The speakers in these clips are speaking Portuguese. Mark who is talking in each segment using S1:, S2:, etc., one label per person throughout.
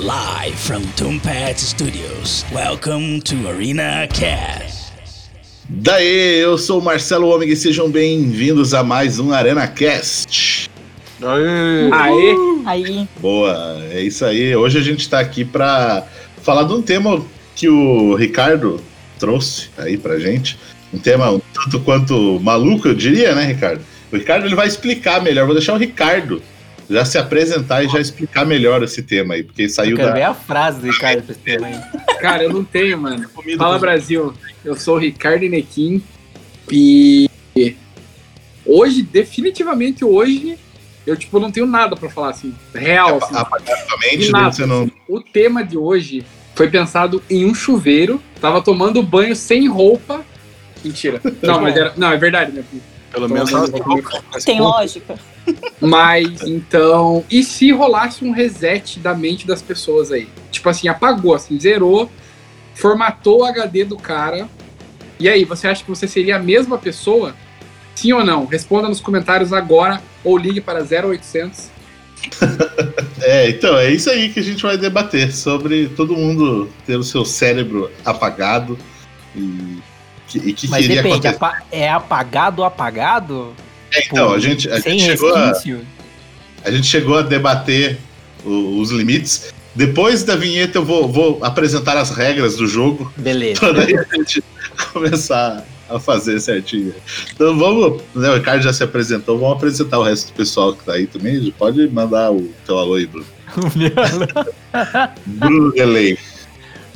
S1: Live from Tombat Studios. Welcome to Arena Cast.
S2: Daí, eu sou o Marcelo Ômega e sejam bem-vindos a mais um Arena Cast.
S3: Aê!
S4: Aê!
S5: Aí,
S2: Boa, é isso aí. Hoje a gente tá aqui pra falar de um tema que o Ricardo trouxe aí pra gente. Um tema um tanto quanto maluco, eu diria, né, Ricardo? O Ricardo ele vai explicar melhor. Vou deixar o Ricardo já se apresentar e já explicar melhor esse tema aí, porque saiu
S3: Eu quero
S2: da.
S3: ver a frase do Ricardo pra esse tema aí.
S4: Cara, eu não tenho, mano.
S2: Comida
S4: Fala Brasil, eu sou o Ricardo Inequim e hoje, definitivamente hoje, eu tipo não tenho nada pra falar assim, real assim.
S2: Apagar sua mente,
S4: nada?
S2: Você não.
S4: O tema de hoje foi pensado em um chuveiro, tava tomando banho sem roupa. Mentira. Não, mas era, não, é verdade, né?
S3: Pelo
S4: menos elas
S5: tem lógica.
S4: Mas então, e se rolasse um reset da mente das pessoas aí? Tipo assim, apagou, assim, zerou, formatou o HD do cara. E aí, você acha que você seria a mesma pessoa? Sim ou não? Responda nos comentários agora ou ligue para 0800.
S2: É, então, é isso aí que a gente vai debater sobre todo mundo ter o seu cérebro apagado e e que
S3: Mas depende, apa- é apagado ou apagado?
S2: É, então, a gente, a, gente chegou a,
S3: resquício?
S2: a gente chegou a debater o- os limites. Depois da vinheta eu vou, vou apresentar as regras do jogo
S3: Beleza.
S2: daí a gente começar a fazer certinho. Então vamos, né, o Ricardo já se apresentou, vamos apresentar o resto do pessoal que tá aí também. Pode mandar o teu alô aí, Bruno. Bruno Delay.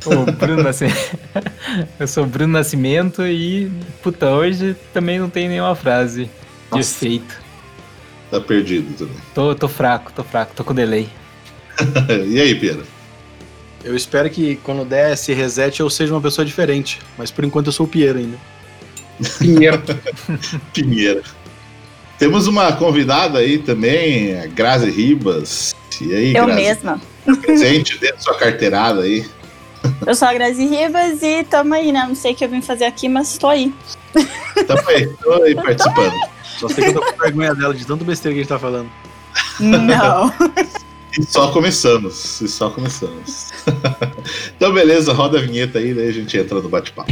S3: O Bruno Nascimento. Eu sou o Bruno Nascimento e, puta, hoje também não tem nenhuma frase de
S4: Nossa.
S3: efeito.
S2: Tá perdido também.
S3: Tô, tô fraco, tô fraco, tô com delay.
S2: E aí, Pedro?
S6: Eu espero que quando der esse reset eu seja uma pessoa diferente. Mas por enquanto eu sou o Piero ainda.
S4: Pinheiro.
S2: Pinheiro. Temos uma convidada aí também, a Grazi Ribas. E aí,
S5: Eu
S2: Grazi?
S5: mesma.
S2: Presente dentro da sua carteirada aí.
S5: Eu sou a Grazi Rivas e tamo aí, né? Não sei o que eu vim fazer aqui, mas tô aí.
S2: Tamo aí, tô aí participando.
S6: Só sei que eu tô com vergonha dela de tanto besteira que a gente tá falando.
S5: Não.
S2: E só começamos. E só começamos. então, beleza, roda a vinheta aí, daí a gente entra no bate-papo.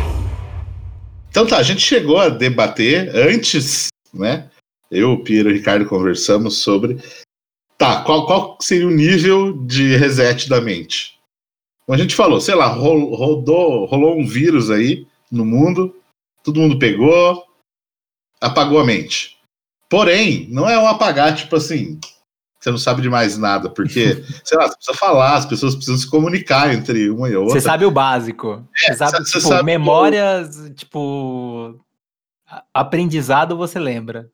S2: Então tá, a gente chegou a debater antes, né? Eu, o Piero e o Ricardo conversamos sobre. Tá, qual, qual seria o nível de reset da mente? Como a gente falou, sei lá, ro- rodou, rolou um vírus aí no mundo, todo mundo pegou, apagou a mente. Porém, não é um apagar, tipo assim, você não sabe de mais nada, porque, sei lá, você precisa falar, as pessoas precisam se comunicar entre uma e outra.
S3: Você sabe o básico. Você sabe,
S2: você
S3: tipo,
S2: sabe o-
S3: memórias, tipo. a- Aprendizado você lembra.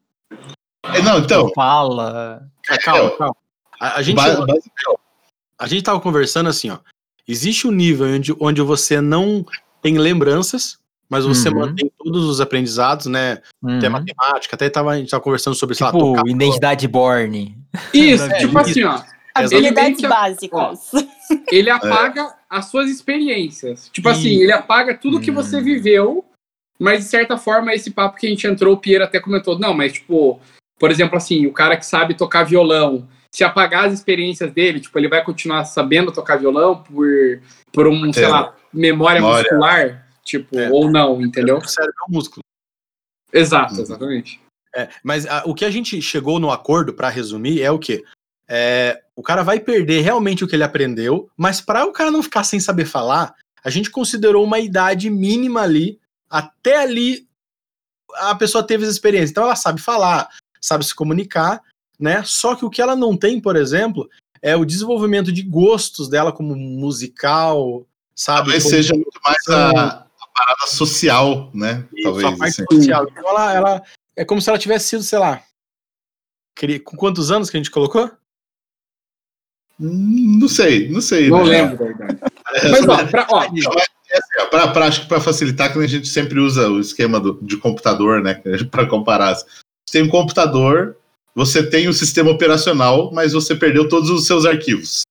S2: É, Não, então,
S3: Fala.
S6: Ah, calma, calma. A, a gente,
S2: ba-
S6: a gente tava conversando assim, ó. Existe um nível onde, onde você não tem lembranças, mas você
S3: Uhum.
S6: mantém todos os aprendizados, né? Até
S3: Uhum.
S6: matemática, até tava, a gente tava conversando sobre, sei lá,
S3: Tipo,
S6: tocar-
S3: identidade born.
S4: Isso,
S3: É,
S4: tipo
S6: isso.
S4: assim, ó.
S5: Habilidades básicas.
S4: Ele apaga as suas experiências. Tipo assim, ele apaga tudo que você
S3: Hum.
S4: viveu, mas de certa forma, esse papo que a gente entrou, o Pierre até comentou. Não, mas tipo, por exemplo, assim, o cara que sabe tocar violão, se apagar as experiências dele, tipo, ele vai continuar sabendo tocar violão por, por um, sei
S2: É.
S4: lá, memória,
S2: Memória.
S4: muscular, tipo,
S6: É.
S4: ou não, entendeu?
S6: o cérebro é um músculo.
S4: Exato,
S2: Uhum.
S4: exatamente.
S6: É, mas a- o que a gente chegou no acordo, pra resumir, é o quê? É, o cara vai perder realmente o que ele aprendeu, mas para o cara não ficar sem saber falar, a gente considerou uma idade mínima ali, até ali a pessoa teve as experiências. Então ela sabe falar, sabe se comunicar, né? Só que o que ela não tem, por exemplo, é o desenvolvimento de gostos dela como musical, sabe?
S2: Talvez
S6: Como-
S2: seja muito mais a parada social, né?
S6: Isso,
S2: Talvez.
S6: a parte
S2: assim.
S6: social. Então ela, ela é como se ela tivesse sido, sei lá. Com quantos anos que a gente colocou?
S2: Hum, Não sei, não sei.
S4: Não
S2: né?
S4: lembro da idade. Mas, ó, pra, ó,
S2: É assim, ó, pra, pra- acho que para facilitar, que a gente sempre usa o esquema do, de computador, né? Para comparar. Você tem um computador, você tem o sistema operacional, mas você perdeu todos os seus arquivos.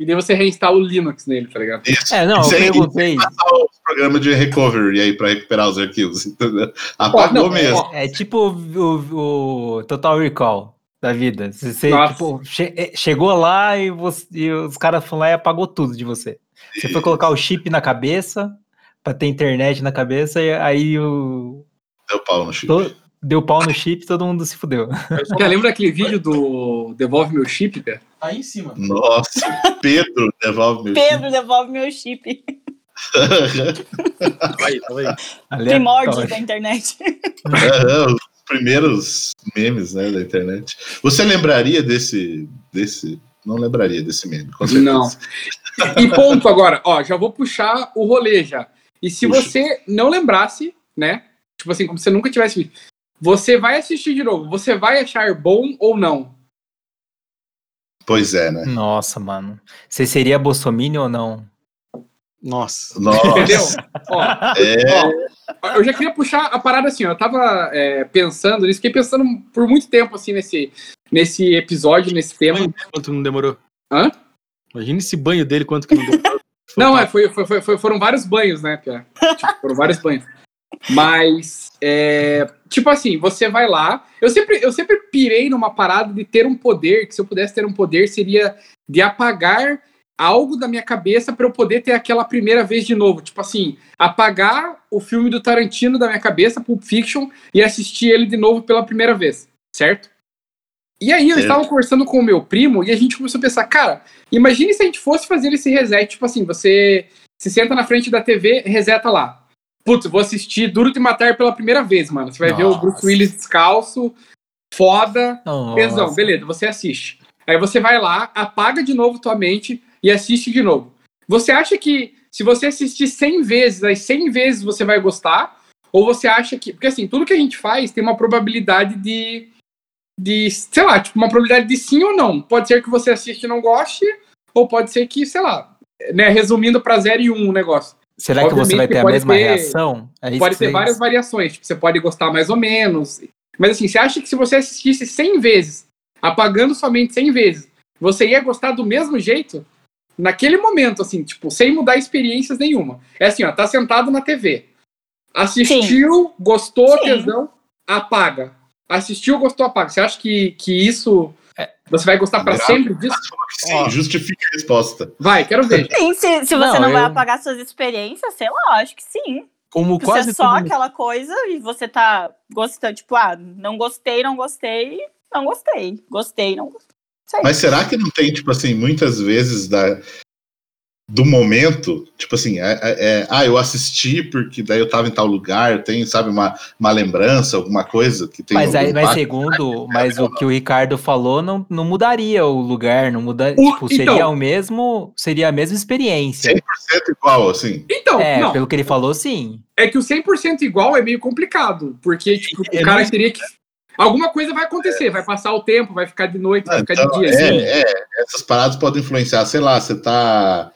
S4: e daí você reinstala o Linux nele, tá ligado?
S2: Isso.
S3: É, não, eu
S2: Isso aí,
S3: perguntei.
S2: passar o programa de recovery aí para recuperar os arquivos, entendeu? Apagou
S4: não,
S2: mesmo.
S4: ó,
S3: É tipo o, o Total Recall da vida. Você, tipo, che- é, chegou lá e, você- e os caras foram lá e apagou tudo de você. Você foi colocar o chip na cabeça, pra ter internet na cabeça, e aí o,
S2: Deu pau no chip.
S3: to- deu pau no chip e todo mundo se fudeu.
S4: Cara, lembra daquele vídeo do Devolve Meu Chip, cara?
S6: Aí em cima.
S2: Nossa, Pedro devolve meu
S5: Pedro, devolve meu chip.
S6: Tava aí, tava aí.
S5: Primórdios da internet.
S2: Os primeiros memes né, da internet. Você lembraria desse, desse. Não lembraria desse meme, com certeza.
S4: Não. E ponto agora, ó, já vou puxar o rolê já. E se
S2: Puxa.
S4: você não lembrasse, né? Tipo assim, como se você nunca tivesse visto, você vai assistir de novo. Você vai achar bom ou não?
S2: Pois é, né?
S3: Nossa, mano. Você seria bolsominion ou não?
S6: Nossa.
S2: Nossa.
S4: Entendeu? Ó,
S2: É,
S4: ó, eu já queria puxar a parada assim, ó. Eu tava é, pensando nisso, fiquei pensando por muito tempo assim nesse, nesse episódio, nesse tema.
S6: Quanto não demorou?
S4: Hã?
S6: Imagina esse banho dele, quanto que não demorou.
S4: Não, é, foi, foi, foi- foi- foram vários banhos, né, Pia? Tipo, foram vários banhos. Mas, é, tipo assim, você vai lá. Eu sempre, eu sempre pirei numa parada de ter um poder, que se eu pudesse ter um poder, seria de apagar algo da minha cabeça para eu poder ter aquela primeira vez de novo. Tipo assim, apagar o filme do Tarantino da minha cabeça, Pulp Fiction, e assistir ele de novo pela primeira vez, certo? E aí eu
S2: Certo.
S4: estava conversando com o meu primo e a gente começou a pensar, cara, imagine se a gente fosse fazer esse reset, tipo assim, você se senta na frente da TV, reseta lá. Putz, vou assistir Duro de Matar pela primeira vez, mano. Você vai ver o
S3: Nossa.
S4: Bruce Willis descalço, foda,
S3: Nossa.
S4: beleza, você assiste. Aí você vai lá, apaga de novo tua mente e assiste de novo. Você acha que se você assistir 100 vezes, as 100 vezes você vai gostar? Ou você acha que. Porque assim, tudo que a gente faz tem uma probabilidade de. de sei lá, tipo, uma probabilidade de sim ou não. Pode ser que você assiste e não goste, ou pode ser que, sei lá, né, resumindo para 0 e 1 um o negócio.
S3: Será que você
S4: Obviamente
S3: vai ter a mesma
S4: ter-
S3: reação? É isso
S4: Pode ter
S3: você-
S4: várias variações, tipo, você pode gostar mais ou menos. Mas assim, você acha que se você assistisse 100 vezes, apagando somente 100 vezes, você ia gostar do mesmo jeito? Naquele momento, assim, tipo, sem mudar experiências nenhuma. É assim, ó, tá sentado na TV. Assistiu, gostou,
S5: Sim.
S4: tesão, apaga. Assistiu, gostou, apaga. Você acha que, que isso.
S3: É.
S4: Você vai gostar pra
S2: Grave.
S4: sempre disso?
S2: sim, justifica a resposta.
S4: Vai, quero ver.
S5: Sim, se, se você
S3: Não,
S5: não, vai
S3: eu-
S5: apagar suas experiências, sei lá, acho que sim.
S6: Como
S5: Se
S6: quase
S5: é só
S6: tudo-
S5: aquela coisa e você tá gostando, tipo, ah, não gostei, não gostei, não gostei. Gostei, não gostei. Sei.
S2: Mas será que não tem, tipo assim, muitas vezes da, do momento, tipo assim, é, é- é, ah, eu assisti porque daí eu tava em tal lugar, tenho, sabe, uma, uma lembrança, alguma coisa que tem
S3: Mas, aí, mas segundo, mas o que o Ricardo falou não, não mudaria o lugar, não muda,
S4: O-
S3: tipo, seria
S4: então-
S3: o mesmo, seria a mesma experiência.
S2: 100% igual, assim.
S4: Então,
S3: É,
S4: não.
S3: pelo que ele falou, sim.
S4: É que o 100% igual é meio complicado, porque tipo,
S6: É
S4: o cara teria que. Alguma coisa vai acontecer, vai passar o tempo, vai ficar de noite, vai
S2: Ah,
S4: ficar
S2: então,
S4: de dia. assim.
S2: é, é, essas paradas podem influenciar, sei lá, você tá,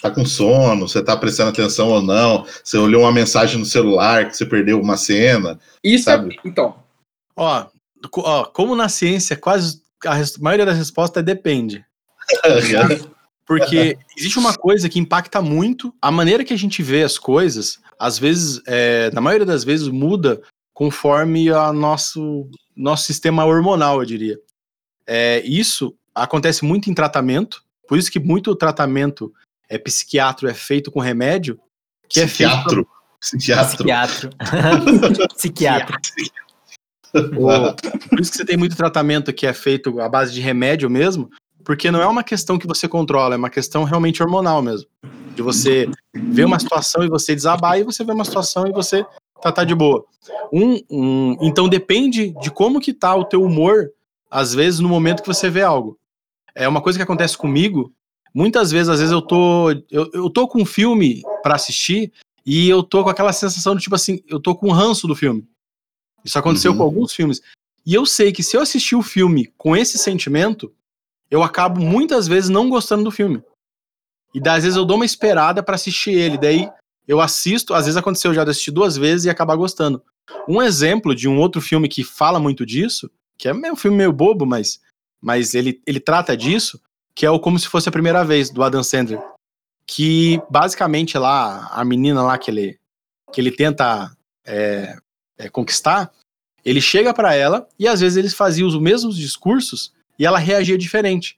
S2: tá com sono, você tá prestando atenção ou não, você olhou uma mensagem no celular que você perdeu uma cena.
S4: Isso
S2: sabe?
S4: é. Então.
S6: Ó, ó, como na ciência, quase a maioria das respostas é depende. Porque existe uma coisa que impacta muito a maneira que a gente vê as coisas, às vezes, é, na maioria das vezes, muda conforme a nosso, nosso sistema hormonal, eu diria. É, isso acontece muito em tratamento, por isso que muito tratamento é, psiquiátrico é feito com remédio, que é feito
S2: Psiquiatro. Psiquiatro.
S3: Psiquiatro.
S6: Por isso que você tem muito tratamento que é feito à base de remédio mesmo, porque não é uma questão que você controla, é uma questão realmente hormonal mesmo. De você ver uma situação e você desabar, e você vê uma situação e você tratar de boa. Um, um- então depende de como que tá o teu humor, às vezes, no momento que você vê algo. é uma coisa que acontece comigo. Muitas vezes, às vezes eu tô, eu, eu tô com um filme para assistir e eu tô com aquela sensação de tipo assim, eu tô com um ranço do filme. Isso aconteceu
S2: Uhum.
S6: com alguns filmes. E eu sei que se eu assistir o filme com esse sentimento, eu acabo muitas vezes não gostando do filme. E daí, às vezes eu dou uma esperada pra assistir ele, daí eu assisto, às vezes aconteceu já de assistir duas vezes e acabar gostando. Um exemplo de um outro filme que fala muito disso, que é um filme meio bobo, mas, mas ele, ele trata disso, que é o Como Se Fosse a Primeira Vez, do Adam Sandler. Que basicamente lá, a menina lá que ele, que ele tenta é, é, conquistar, ele chega pra ela e às vezes eles faziam os mesmos discursos e ela reagia diferente.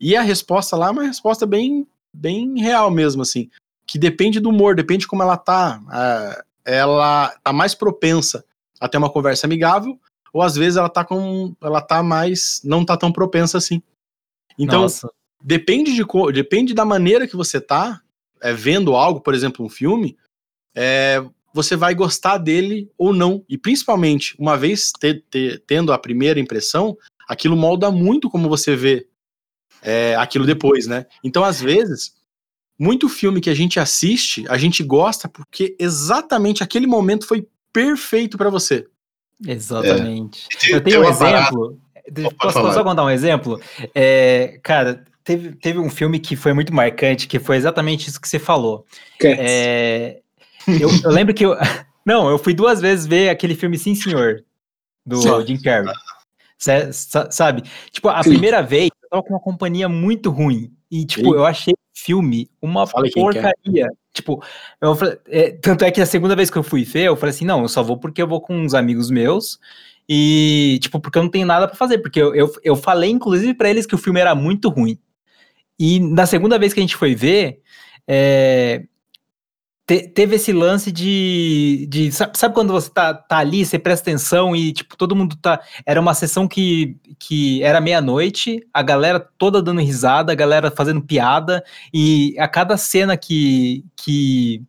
S6: E a resposta lá é uma resposta bem, bem real mesmo, assim. Que depende do humor, depende de como ela tá. ah, ela tá mais propensa a ter uma conversa amigável, ou às vezes ela tá com. Ela tá mais. não tá tão propensa assim. Então,
S3: Nossa.
S6: depende, de, depende da maneira que você tá é, vendo algo, por exemplo, um filme, é, você vai gostar dele ou não. E principalmente, uma vez te- te- tendo a primeira impressão, aquilo molda muito como você vê é, aquilo depois, né? Então, às vezes, muito filme que a gente assiste, a gente gosta porque exatamente aquele momento foi perfeito pra você.
S3: Exatamente.
S2: Tem-
S3: Eu tenho um
S2: parada-
S3: exemplo. Posso
S2: falar.
S3: só contar um exemplo? É, cara, teve, teve um filme que foi muito marcante, que foi exatamente isso que você falou.
S4: Cats.
S3: É, eu, eu lembro que eu. Não, eu fui duas vezes ver aquele filme Sim Senhor, do
S6: Sim.
S3: Jim Carrey. Cê- sa- sabe? Tipo, a
S4: Sim.
S3: primeira vez eu tava com uma companhia muito ruim. E, tipo, eu achei o filme uma
S6: Fala
S3: porcaria. Tipo, eu falei- é, tanto é que a segunda vez que eu fui ver, eu falei assim: não, eu só vou porque eu vou com uns amigos meus. E, tipo, porque eu não tenho nada pra fazer. Porque eu, eu, eu falei, inclusive, pra eles que o filme era muito ruim. E na segunda vez que a gente foi ver, é, te- teve esse lance de. de sabe, sabe quando você tá, tá ali, você presta atenção e, tipo, todo mundo tá. Era uma sessão que, que era meia-noite, a galera toda dando risada, a galera fazendo piada, e a cada cena que. que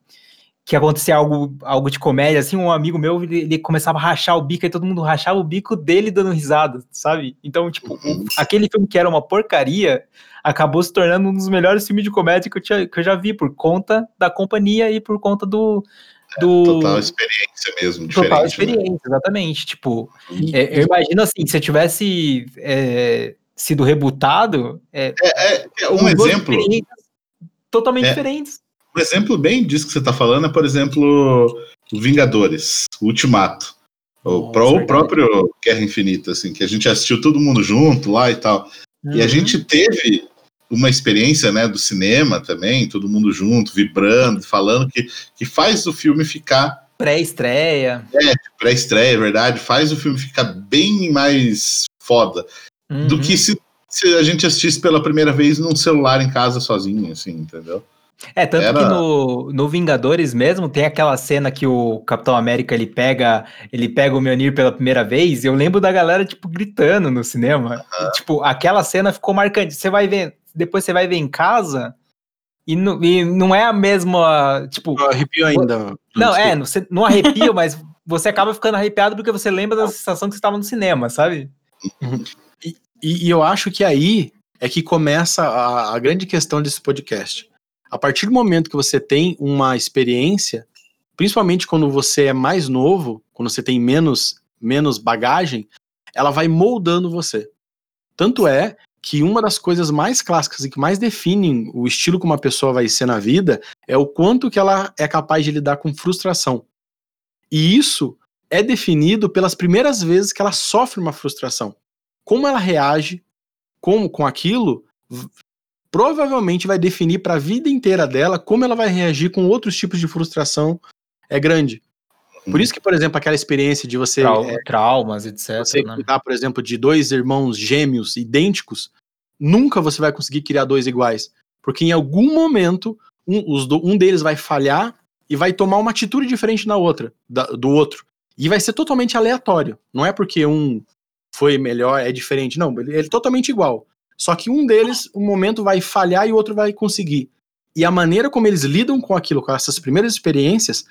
S3: que acontecia algo, algo de comédia, assim, um amigo meu, ele, ele começava a rachar o bico, e todo mundo rachava o bico dele dando risada, sabe? Então, tipo, o- aquele filme que era uma porcaria, acabou se tornando um dos melhores filmes de comédia que eu, tinha- que eu já vi, por conta da companhia e por conta do... do
S2: Total experiência mesmo, diferente.
S3: total
S2: né?
S3: experiência, exatamente. Tipo,
S6: E-
S3: é, eu imagino assim, se eu tivesse é, sido rebutado, é,
S2: É, é, um exemplo,
S3: totalmente
S2: É.
S3: diferentes.
S2: Um exemplo bem disso que você tá falando é, por exemplo, o Vingadores, o Ultimato. O,
S3: Nossa,
S2: pró- o próprio Guerra Infinita, assim, que a gente assistiu todo mundo junto lá e tal. E a
S3: Uhum.
S2: gente teve uma experiência, né, do cinema também, todo mundo junto, vibrando, falando que, que faz o filme ficar
S3: pré-estreia.
S2: pré-estreia, é verdade, faz o filme ficar bem mais foda do
S3: Uhum.
S2: que se, se a gente assistisse pela primeira vez num celular em casa sozinho, assim, entendeu?
S3: É, tanto
S2: Era-
S3: que no, no Vingadores mesmo tem aquela cena que o Capitão América ele pega ele pega o Mjolnir pela primeira vez, e eu lembro da galera tipo gritando no cinema. E, tipo, aquela cena ficou marcante. Você vai ver, depois você vai ver em casa e, não- e não é a mesma, tipo,
S6: Eu arrepio ainda.
S3: não, é,
S6: desculpa.
S3: não, você não arrepia, mas você acaba ficando arrepiado porque você lembra da sensação que você estava no cinema, sabe?
S6: E, e eu acho que aí é que começa a, a grande questão desse podcast. A partir do momento que você tem uma experiência, principalmente quando você é mais novo, quando você tem menos, menos bagagem, ela vai moldando você. Tanto é que uma das coisas mais clássicas e que mais definem o estilo como uma pessoa vai ser na vida é o quanto que ela é capaz de lidar com frustração. E isso é definido pelas primeiras vezes que ela sofre uma frustração. Como ela reage como com aquilo provavelmente vai definir para a vida inteira dela como ela vai reagir com outros tipos de frustração é grande. Por isso que, por exemplo, aquela experiência de você
S3: Trau-
S6: é,
S3: traumas, etc.
S6: você
S3: né?
S6: cuidar, por exemplo, de dois irmãos gêmeos idênticos, nunca você vai conseguir criar dois iguais. Porque em algum momento, um, os um deles vai falhar e vai tomar uma atitude diferente na outra, da- do outro. E vai ser totalmente aleatório. Não é porque um foi melhor, é diferente. Não, ele, ele é totalmente igual. Só que um deles, um momento vai falhar e o outro vai conseguir. E a maneira como eles lidam com aquilo, com essas primeiras experiências,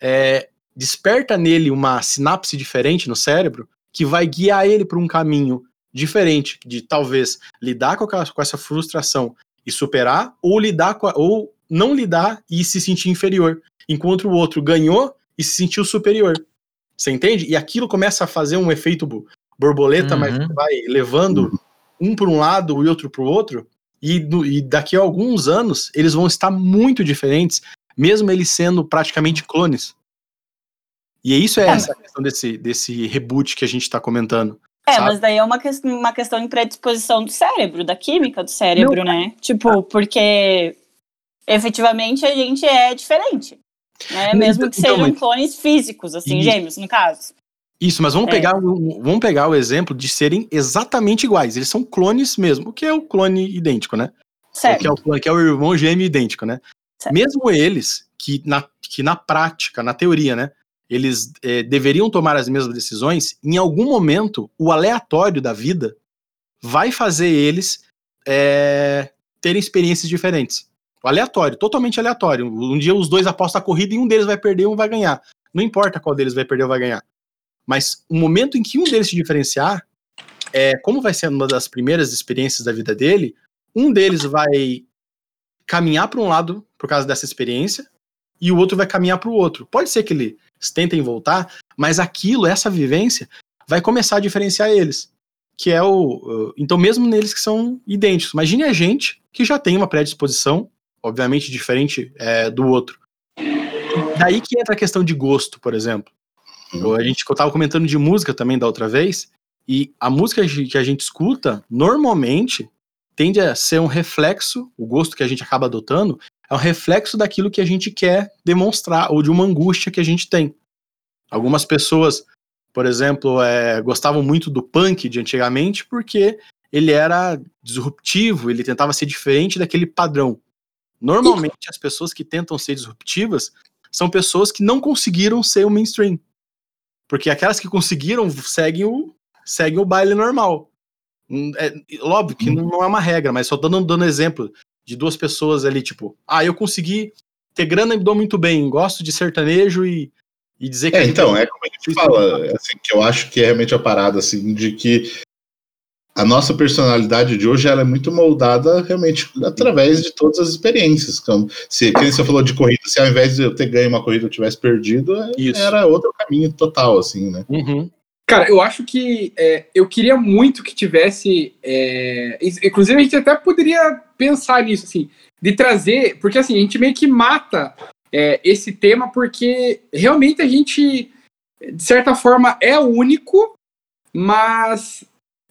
S6: é, desperta nele uma sinapse diferente no cérebro que vai guiar ele para um caminho diferente de talvez lidar com, aquela, com essa frustração e superar, ou lidar com a, ou não lidar e se sentir inferior, enquanto o outro ganhou e se sentiu superior. Você entende? E aquilo começa a fazer um efeito bo- borboleta,
S3: Uhum.
S6: mas vai levando um para um lado e outro para o outro. E, no- e daqui a alguns anos eles vão estar muito diferentes, mesmo eles sendo praticamente clones. E isso é
S5: É,
S6: essa questão desse, desse reboot que a gente está comentando.
S5: É,
S6: sabe?
S5: mas daí é uma, ques- uma questão de predisposição do cérebro, da química do cérebro, né? Tipo, porque efetivamente a gente é diferente. Né?
S6: Não,
S5: Mesmo
S6: então,
S5: que sejam
S6: mas-
S5: clones físicos, assim,
S6: Isso.
S5: gêmeos, no caso.
S6: Isso, mas vamos,
S5: É.
S6: pegar, o- vamos pegar o exemplo de serem exatamente iguais. Eles são clones mesmo, o que é o clone idêntico, né? O
S5: Certo.
S6: que é o, clone- que é o irmão gêmeo idêntico, né?
S5: Certo.
S6: Mesmo eles, que na, que na prática, na teoria, né? Eles eh, deveriam tomar as mesmas decisões, em algum momento, o aleatório da vida vai fazer eles eh, terem experiências diferentes. O aleatório, totalmente aleatório. Um dia os dois apostam a corrida e um deles vai perder e um vai ganhar. Não importa qual deles vai perder ou vai ganhar. Mas o momento em que um deles se diferenciar, é, como vai ser uma das primeiras experiências da vida dele, um deles vai caminhar para um lado por causa dessa experiência e o outro vai caminhar para o outro. Pode ser que eles tentem voltar, mas aquilo, essa vivência, vai começar a diferenciar eles. Que é o. Então, mesmo neles que são idênticos. Imagine a gente que já tem uma predisposição, obviamente diferente é, do outro. Daí que entra a questão de gosto, por exemplo.
S2: Uhum.
S6: A gente eu tava comentando de música também da outra vez, e a música que a gente escuta, normalmente, tende a ser um reflexo, o gosto que a gente acaba adotando, é um reflexo daquilo que a gente quer demonstrar, ou de uma angústia que a gente tem. Algumas pessoas, por exemplo, é, gostavam muito do punk de antigamente porque ele era disruptivo, ele tentava ser diferente daquele padrão. Normalmente, as pessoas que tentam ser disruptivas são pessoas que não conseguiram ser o mainstream. Porque aquelas que conseguiram seguem o, seguem o baile normal. Hum, É, óbvio que não, não é uma regra, mas só dando, dando exemplo de duas pessoas ali, tipo, ah, eu consegui ter grana e me dou muito bem, gosto de sertanejo e, e dizer que.
S2: É,
S6: gente-
S2: então, é como a gente fala, assim, que eu acho que é realmente a parada, assim, de que a nossa personalidade de hoje ela é muito moldada realmente através de todas as experiências. Como, se, quem você falou de corrida, se ao invés de eu ter ganho uma corrida eu tivesse perdido, é-
S6: Isso.
S2: era outro caminho total, assim, né?
S6: Uhum.
S4: Cara, eu acho que é, eu queria muito que tivesse. é, in- inclusive, a gente até poderia pensar nisso, assim, de trazer. Porque assim, a gente meio que mata é, esse tema, porque realmente a gente, de certa forma, é único, mas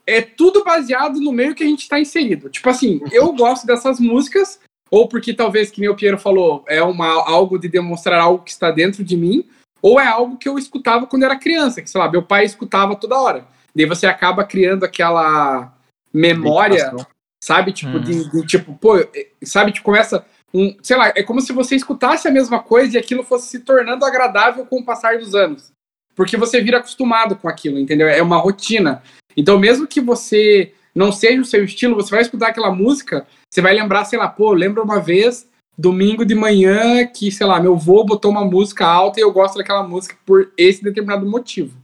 S4: é tudo baseado no meio que a gente está inserido. Tipo assim, eu gosto dessas músicas, ou porque talvez, que nem o Piero falou, é uma, algo de demonstrar algo que está dentro de mim, ou é algo que eu escutava quando era criança, que sei lá, meu pai escutava toda hora. Daí você acaba criando aquela memória, sabe? Tipo,
S3: Hum.
S4: de, de, tipo, pô, é, sabe? Tipo, começa um, sei lá, é como se você escutasse a mesma coisa e aquilo fosse se tornando agradável com o passar dos anos. Porque você vira acostumado com aquilo, entendeu? É uma rotina. Então, mesmo que você não seja o seu estilo, você vai escutar aquela música, você vai lembrar, sei lá, pô, lembra uma vez, domingo de manhã, que, sei lá, meu avô botou uma música alta e eu gosto daquela música por esse determinado motivo.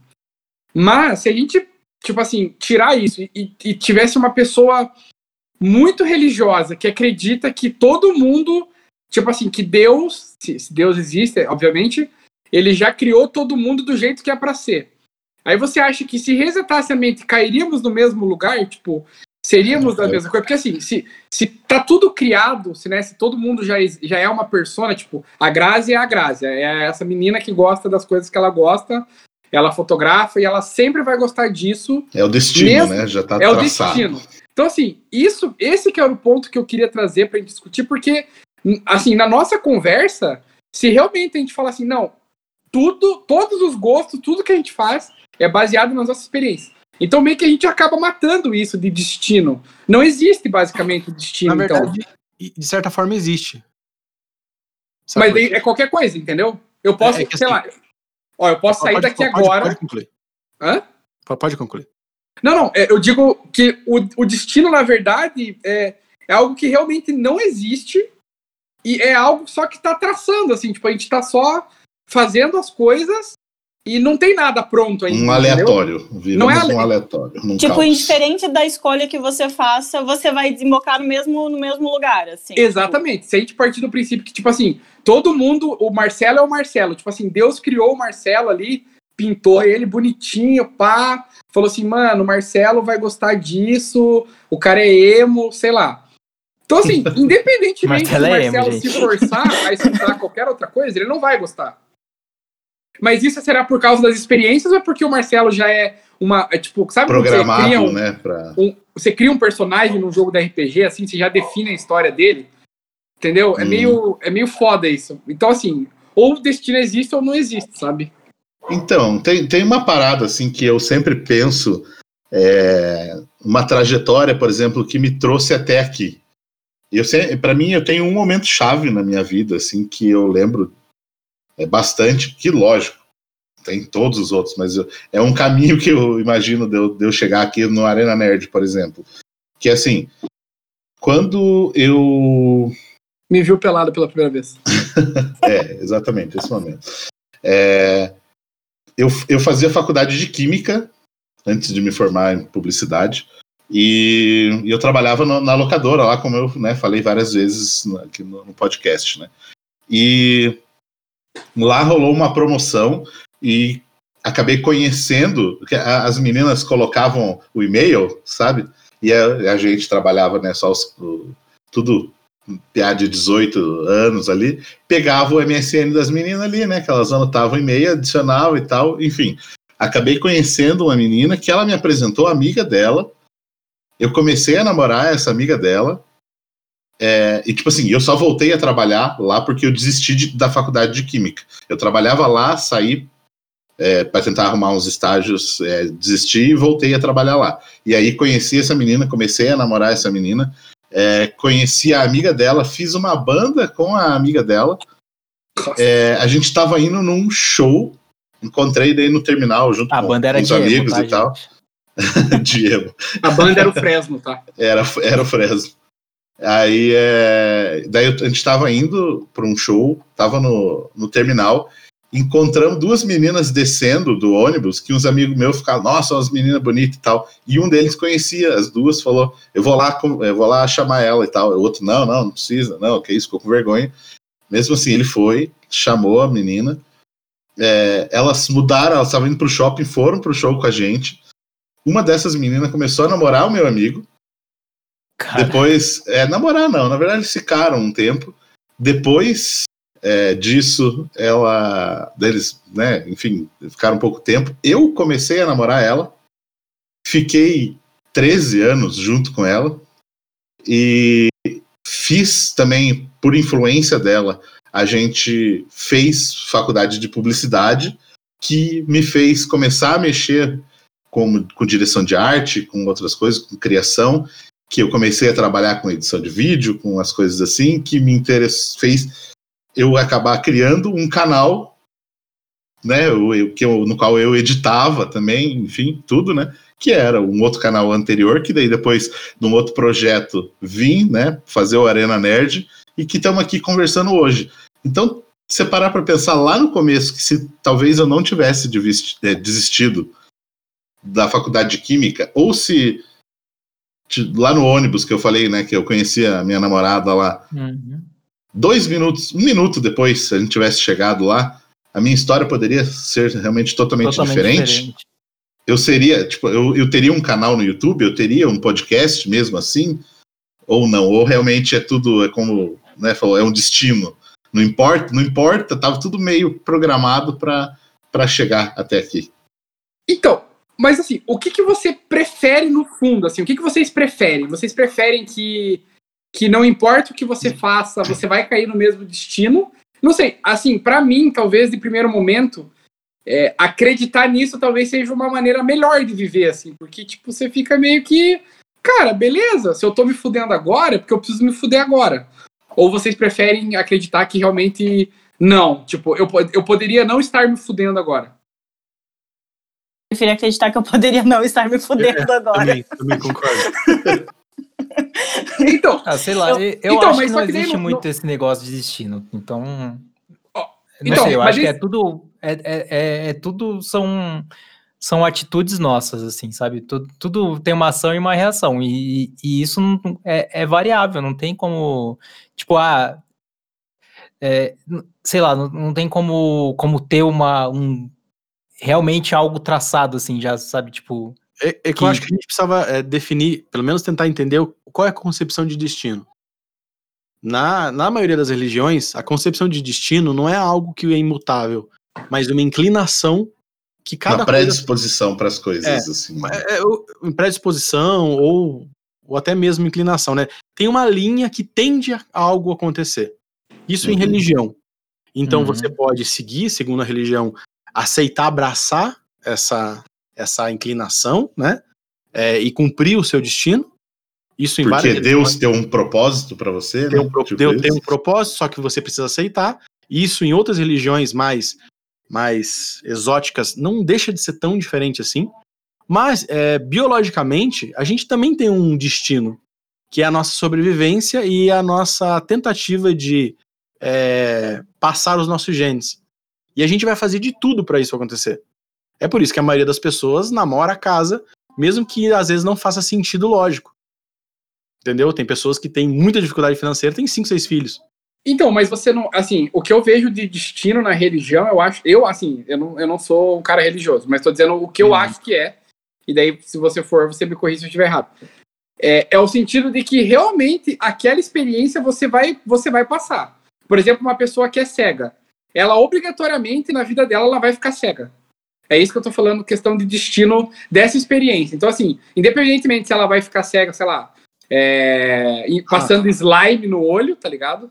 S4: Mas, se a gente, tipo assim, tirar isso e, e tivesse uma pessoa muito religiosa que acredita que todo mundo, tipo assim, que Deus, se, Deus existe, obviamente, ele já criou todo mundo do jeito que é para ser. Aí você acha que se resetasse a mente, cairíamos no mesmo lugar? Tipo, seríamos da mesma coisa? Porque assim, se, se tá tudo criado, se, né, se todo mundo já, já é uma persona, tipo, a Grazi é a Grazi, é essa menina que gosta das coisas que ela gosta, ela fotografa e ela sempre vai gostar disso,
S2: É o destino,
S4: Mesmo-
S2: né? Já tá
S4: é o
S2: traçado.
S4: destino. Então, assim, isso, esse que era o ponto que eu queria trazer pra gente discutir, porque, assim, na nossa conversa, se realmente a gente falar assim, não, tudo, todos os gostos, tudo que a gente faz é baseado nas nossas experiências. Então, meio que a gente acaba matando isso de destino. Não existe, basicamente, destino,
S6: Na
S4: então.
S6: verdade, e- de certa forma existe. Sabe
S4: Mas é qualquer coisa, entendeu? Eu posso,
S6: É que
S4: sei
S6: assim-
S4: lá, ó, eu posso sair
S6: Pode-
S4: daqui
S6: pode-
S4: agora...
S6: Pode concluir.
S4: Hã?
S6: Pode- concluir.
S4: Não, não, é, eu digo que o, o destino, na verdade, é, é algo que realmente não existe e é algo só que tá traçando, assim, tipo, a gente tá só fazendo as coisas e não tem nada pronto ainda.
S2: Um aleatório.
S4: Não é ale-
S2: um aleatório.
S5: Tipo,
S2: caos.
S5: indiferente da escolha que você faça, você vai desembocar no mesmo, no mesmo lugar, assim.
S4: Exatamente. Se a gente partir do princípio que, tipo assim, todo mundo, o Marcelo é o Marcelo. Tipo assim, Deus criou o Marcelo ali, pintou ele bonitinho, pá. Falou assim, mano, o Marcelo vai gostar disso, o cara é emo, sei lá. Então, assim, independentemente
S3: Marcelo
S4: do
S3: é emo,
S4: Marcelo se forçar a escutar qualquer outra coisa, ele não vai gostar. Mas isso será por causa das experiências ou é porque o Marcelo já é uma. É, tipo, sabe quando você cria
S2: Programado,
S4: um,
S2: né? Pra...
S4: um- você cria um personagem num jogo da RPG, assim, você já define a história dele. Entendeu? É,
S2: Hum.
S4: meio, é meio foda isso. Então, assim, ou o destino existe ou não existe, sabe?
S2: Então, tem, tem uma parada assim que eu sempre penso, é, uma trajetória, por exemplo, que me trouxe até aqui. Eu para mim, eu tenho um momento chave na minha vida, assim, que eu lembro é bastante, que lógico, tem todos os outros, mas eu- é um caminho que eu imagino de eu, de eu chegar aqui no Arena Nerd, por exemplo. Que assim, quando eu
S4: Me viu pelado pela primeira vez.
S2: é, exatamente, esse momento. É, eu, eu fazia faculdade de Química, antes de me formar em publicidade, e, e eu trabalhava no- na locadora lá, como eu né, falei várias vezes no- aqui no, no podcast, né? E lá rolou uma promoção e acabei conhecendo, as meninas colocavam o e-mail, sabe? E a, a gente trabalhava, né, só os, o- tudo piada de 18 anos ali, pegava o MSN das meninas ali, né? Que elas anotavam e-mail, adicionavam e tal, enfim. Acabei conhecendo uma menina que ela me apresentou amiga dela. Eu comecei a namorar essa amiga dela. É, e, tipo assim, eu só voltei a trabalhar lá porque eu desisti de- da faculdade de Química. Eu trabalhava lá, saí para tentar arrumar uns estágios, é, desisti e voltei a trabalhar lá. E aí conheci essa menina, comecei a namorar essa menina. É, conheci a amiga dela, fiz uma banda com a amiga dela. É, a gente estava indo num show, encontrei daí no terminal junto
S3: A
S2: com,
S3: banda era
S2: com os amigos
S3: tá,
S2: e tal. Diego.
S4: A banda era o Fresno, tá?
S2: Era, era o Fresno. Aí, é, daí a gente estava indo para um show, tava no, no terminal, encontramos duas meninas descendo do ônibus, que uns amigos meus ficaram, nossa, umas meninas bonitas e tal. E um deles conhecia as duas, falou, eu vou lá, eu vou lá chamar ela e tal. O outro, não, não, não precisa, não, que isso, ficou com vergonha. Mesmo assim, ele foi, chamou a menina. É, elas mudaram, elas estavam indo pro shopping, foram pro show com a gente. Uma dessas meninas começou a namorar o meu amigo.
S3: Cara,
S2: Depois, é, namorar não, na verdade ficaram um tempo. Depois é, disso, ela, deles, né, enfim, ficaram um pouco tempo. Eu comecei a namorar ela, fiquei 13 anos junto com ela. E fiz também, por influência dela, a gente fez faculdade de publicidade que me fez começar a mexer com, com direção de arte, com outras coisas, com criação que eu comecei a trabalhar com edição de vídeo, com as coisas assim, que me fez eu acabar criando um canal, né, eu, eu- que eu- no qual eu editava também, enfim, tudo, né, que era um outro canal anterior, que daí depois, num outro projeto, vim, né, fazer o Arena Nerd, e que estamos aqui conversando hoje. Então, se parar para pensar lá no começo, que se talvez eu não tivesse eh, desistido da faculdade de Química, ou se lá no ônibus que eu falei, né, que eu conhecia a minha namorada lá,
S3: uhum.
S2: dois minutos, um minuto depois, se a gente tivesse chegado lá, a minha história poderia ser realmente totalmente,
S3: totalmente
S2: diferente.
S3: diferente.
S2: Eu seria, tipo, eu, eu teria um canal no YouTube, eu teria um podcast mesmo assim, ou não, ou realmente é tudo, é como, né, falou, é um destino. Não importa, não importa, tava tudo meio programado para chegar até aqui.
S4: Então, mas assim, o que, que você prefere no fundo? Assim, o que, que vocês preferem? Vocês preferem que, que não importa o que você faça, você vai cair no mesmo destino? Não sei, assim, pra mim, talvez de primeiro momento, é, acreditar nisso talvez seja uma maneira melhor de viver, assim, porque, tipo, você fica meio que, cara, beleza, se eu tô me fudendo agora, é porque eu preciso me fuder agora. Ou vocês preferem acreditar que realmente não, tipo, eu, eu poderia não estar me fudendo agora?
S5: Prefiro acreditar que eu poderia não estar me fudendo agora.
S6: Também, também concordo.
S4: Então,
S3: Ah, sei lá,
S5: Eu-
S3: eu,
S4: então,
S3: acho
S4: mas
S3: que não existe muito
S4: no-
S3: esse negócio de destino. Então. Não
S4: então,
S3: sei, eu acho que é tudo. é, é, é, é tudo são são atitudes nossas, assim, sabe? Tudo, tudo tem uma ação e uma reação, e, e isso não, é, é, variável, não tem como, tipo, ah, é, sei lá, não, não, tem como, como ter uma, um, realmente algo traçado, assim, já, sabe, tipo...
S6: É, é que, que, eu acho que a gente precisava é, definir, pelo menos tentar entender qual é a concepção de destino. Na, na maioria das religiões, a concepção de destino não é algo que é imutável, mas uma inclinação que cada
S2: uma predisposição coisa... para as coisas,
S6: é,
S2: assim. Né?
S6: É, é, predisposição ou, ou até mesmo inclinação, né? Tem uma linha que tende a algo acontecer. Isso uhum. em religião. Então uhum. você pode seguir, segundo a religião, aceitar, abraçar essa, essa inclinação, né? É, e cumprir o seu destino. Isso em
S2: Porque Deus deu um propósito para você,
S6: tem né? Um, tipo Deus tem um propósito, só que você precisa aceitar. Isso em outras religiões mais mais exóticas, não deixa de ser tão diferente assim. Mas, é, biologicamente, a gente também tem um destino, que é a nossa sobrevivência e a nossa tentativa de é, passar os nossos genes. E a gente vai fazer de tudo para isso acontecer. É por isso que a maioria das pessoas namora a casa, mesmo que às vezes não faça sentido lógico. Entendeu? Tem pessoas que têm muita dificuldade financeira, têm cinco, seis filhos.
S4: Então, mas você não. Assim, o que eu vejo de destino na religião, eu acho. Eu, assim, eu não, eu não sou um cara religioso, mas tô dizendo o que eu uhum. acho que é. E daí, se você for, você me corrija se eu estiver errado. É, é o sentido de que realmente aquela experiência você vai, você vai passar. Por exemplo, uma pessoa que é cega. Ela obrigatoriamente na vida dela ela vai ficar cega. É isso que eu tô falando, questão de destino dessa experiência. Então, assim, independentemente se ela vai ficar cega, sei lá, é, passando ah. slime no olho, tá ligado?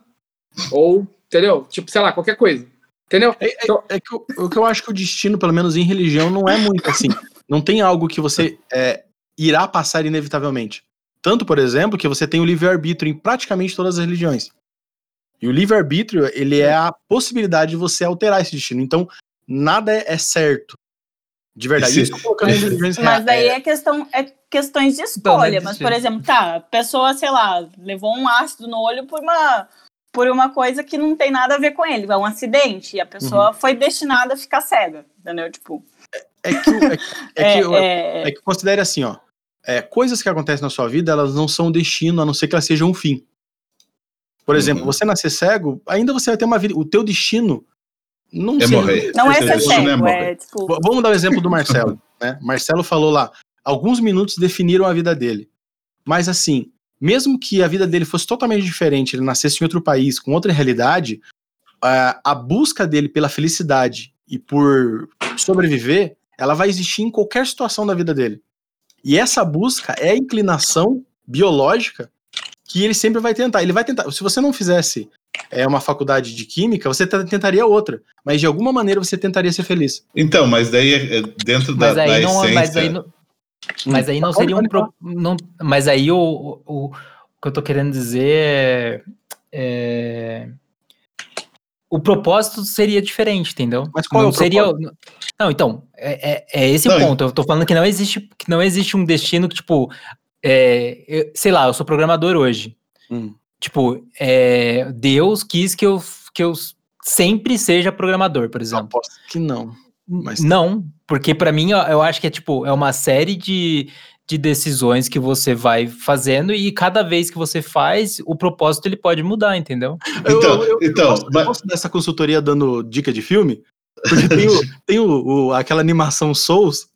S4: Ou, entendeu? Tipo, sei lá, qualquer coisa. Entendeu?
S6: É, é, então, é que o, que eu acho que o destino, pelo menos em religião, não é muito assim. Não tem algo que você é, irá passar inevitavelmente. Tanto, por exemplo, que você tem o livre-arbítrio em praticamente todas as religiões. E o livre-arbítrio, ele é a possibilidade de você alterar esse destino. Então, nada é, é certo. De verdade. Isso,
S5: mas daí é, é, questão, é questões de escolha. Mas, por exemplo, tá, a pessoa, sei lá, levou um ácido no olho por uma por uma coisa que não tem nada a ver com ele, é um acidente, e a pessoa uhum. foi destinada a ficar cega, entendeu? Tipo.
S6: É, que, é, é, que, é, é que considere assim, ó. É, coisas que acontecem na sua vida, elas não são destino, a não ser que elas sejam um fim. Por exemplo, uhum. você nascer cego, ainda você vai ter uma vida. O teu destino não,
S2: é morrer.
S5: não é ser cego. É, tipo...
S6: Vamos dar o um exemplo do Marcelo. né? Marcelo falou lá: alguns minutos definiram a vida dele. Mas assim, mesmo que a vida dele fosse totalmente diferente, ele nascesse em outro país, com outra realidade, a, a busca dele pela felicidade e por sobreviver, ela vai existir em qualquer situação da vida dele. E essa busca é a inclinação biológica que ele sempre vai tentar. Ele vai tentar. Se você não fizesse é, uma faculdade de química, você tentaria outra. Mas de alguma maneira você tentaria ser feliz.
S2: Então, mas daí é, dentro da, da não, essência.
S3: Mas aí não, mas aí não hum. seria um. Pro, não, mas aí o, o, o que eu tô querendo dizer é, é o propósito seria diferente, entendeu?
S6: Mas qual
S3: não
S6: é o
S3: seria Não, então, é, é, é esse não, o ponto. Eu tô falando que não existe, que não existe um destino que, tipo, é, eu, sei lá, eu sou programador hoje. Hum. Tipo, é, Deus quis que eu, que eu sempre seja programador, por exemplo. Eu
S6: aposto que não.
S3: Mas... Não, porque para mim eu acho que é tipo, é uma série de, de decisões que você vai fazendo e cada vez que você faz, o propósito ele pode mudar, entendeu?
S2: Então, eu, eu, então, eu
S6: gosto, mas... gosto dessa consultoria dando dica de filme, porque tem, o, tem o, o, aquela animação Souls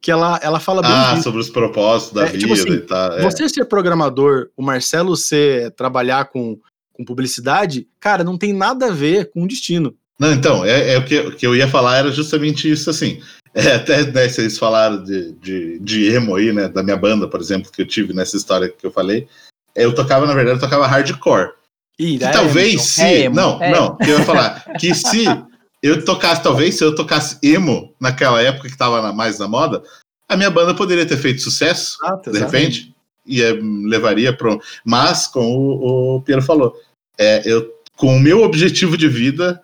S6: que ela, ela fala
S2: ah, sobre os propósitos da é, tipo vida tipo assim, e tal. É.
S6: Você ser programador, o Marcelo ser trabalhar com, com publicidade, cara, não tem nada a ver com o destino.
S2: Não, então, é, é o, que, o, que, eu ia falar era justamente isso, assim. É, até né, vocês falaram de, de, de, emo aí, né? Da minha banda, por exemplo, que eu tive nessa história que eu falei. Eu tocava, na verdade, eu tocava hardcore. Ih, que é talvez emo, se. É não, é. não, eu ia falar que se eu tocasse, talvez, se eu tocasse emo naquela época que tava mais na moda, a minha banda poderia ter feito sucesso, ah, de repente, e é, levaria para Mas, como o, o Piero falou, é, eu, com o meu objetivo de vida,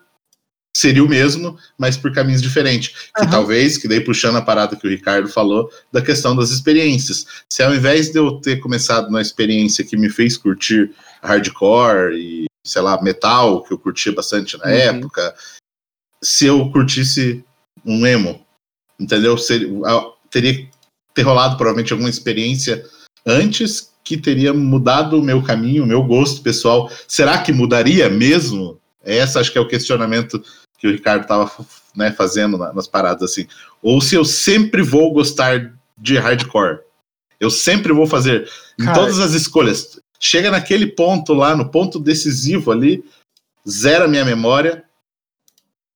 S2: seria o mesmo, mas por caminhos diferentes. Que uhum. talvez, que daí puxando a parada que o Ricardo falou, da questão das experiências. Se ao invés de eu ter começado na experiência que me fez curtir hardcore e, sei lá, metal, que eu curtia bastante na uhum. época, se eu curtisse um emo, entendeu? Seria, teria ter rolado provavelmente alguma experiência antes que teria mudado o meu caminho, o meu gosto pessoal. Será que mudaria mesmo? Essa acho que é o questionamento que o Ricardo estava né, fazendo nas paradas assim. Ou se eu sempre vou gostar de hardcore. Eu sempre vou fazer Cara, em todas as escolhas. Chega naquele ponto lá, no ponto decisivo ali, zera minha memória.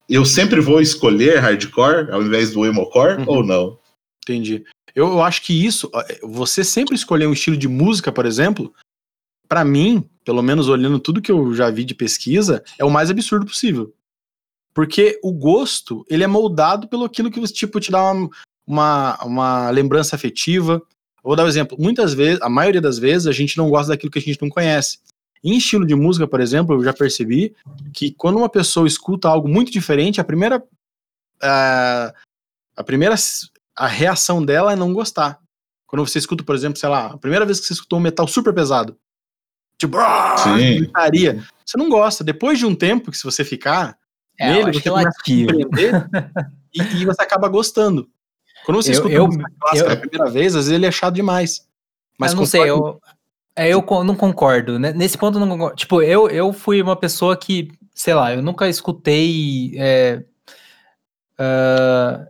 S2: Eu sempre vou escolher hardcore ao invés do emocore uhum. ou não?
S6: Entendi. Eu, acho que isso, você sempre escolher um estilo de música, por exemplo, para mim, pelo menos olhando tudo que eu já vi de pesquisa, é o mais absurdo possível. Porque o gosto, ele é moldado pelo aquilo que tipo, te dá uma, uma, uma lembrança afetiva. Vou dar um exemplo. Muitas vezes, a maioria das vezes, a gente não gosta daquilo que a gente não conhece. Em estilo de música, por exemplo, eu já percebi que quando uma pessoa escuta algo muito diferente, a primeira. A, a primeira a reação dela é não gostar. Quando você escuta, por exemplo, sei lá, a primeira vez que você escutou um metal super pesado, tipo, gritaria, você não gosta. Depois de um tempo que se você ficar é, nele, você começa a compreender e, e, você acaba gostando. Quando você eu, escuta eu, música clássica eu, a primeira vez, às vezes ele é chato demais. Mas
S3: eu não sei, eu, é, eu não concordo. Né? Nesse ponto, não concordo. Tipo, eu, eu fui uma pessoa que, sei lá, eu nunca escutei. É, uh,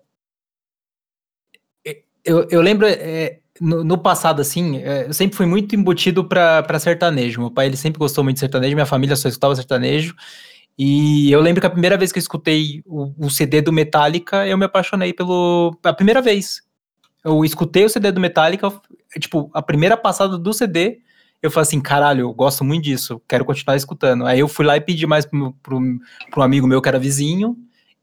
S3: eu, eu lembro é, no, no, passado, assim, é, eu sempre fui muito embutido para sertanejo. Meu pai ele sempre gostou muito de sertanejo, minha família só escutava sertanejo. E eu lembro que a primeira vez que eu escutei o, o CD do Metallica, eu me apaixonei pelo. A primeira vez. Eu escutei o CD do Metallica, tipo, a primeira passada do CD, eu falei assim, caralho, eu gosto muito disso, quero continuar escutando. Aí eu fui lá e pedi mais pro, pro, pro um amigo meu que era vizinho,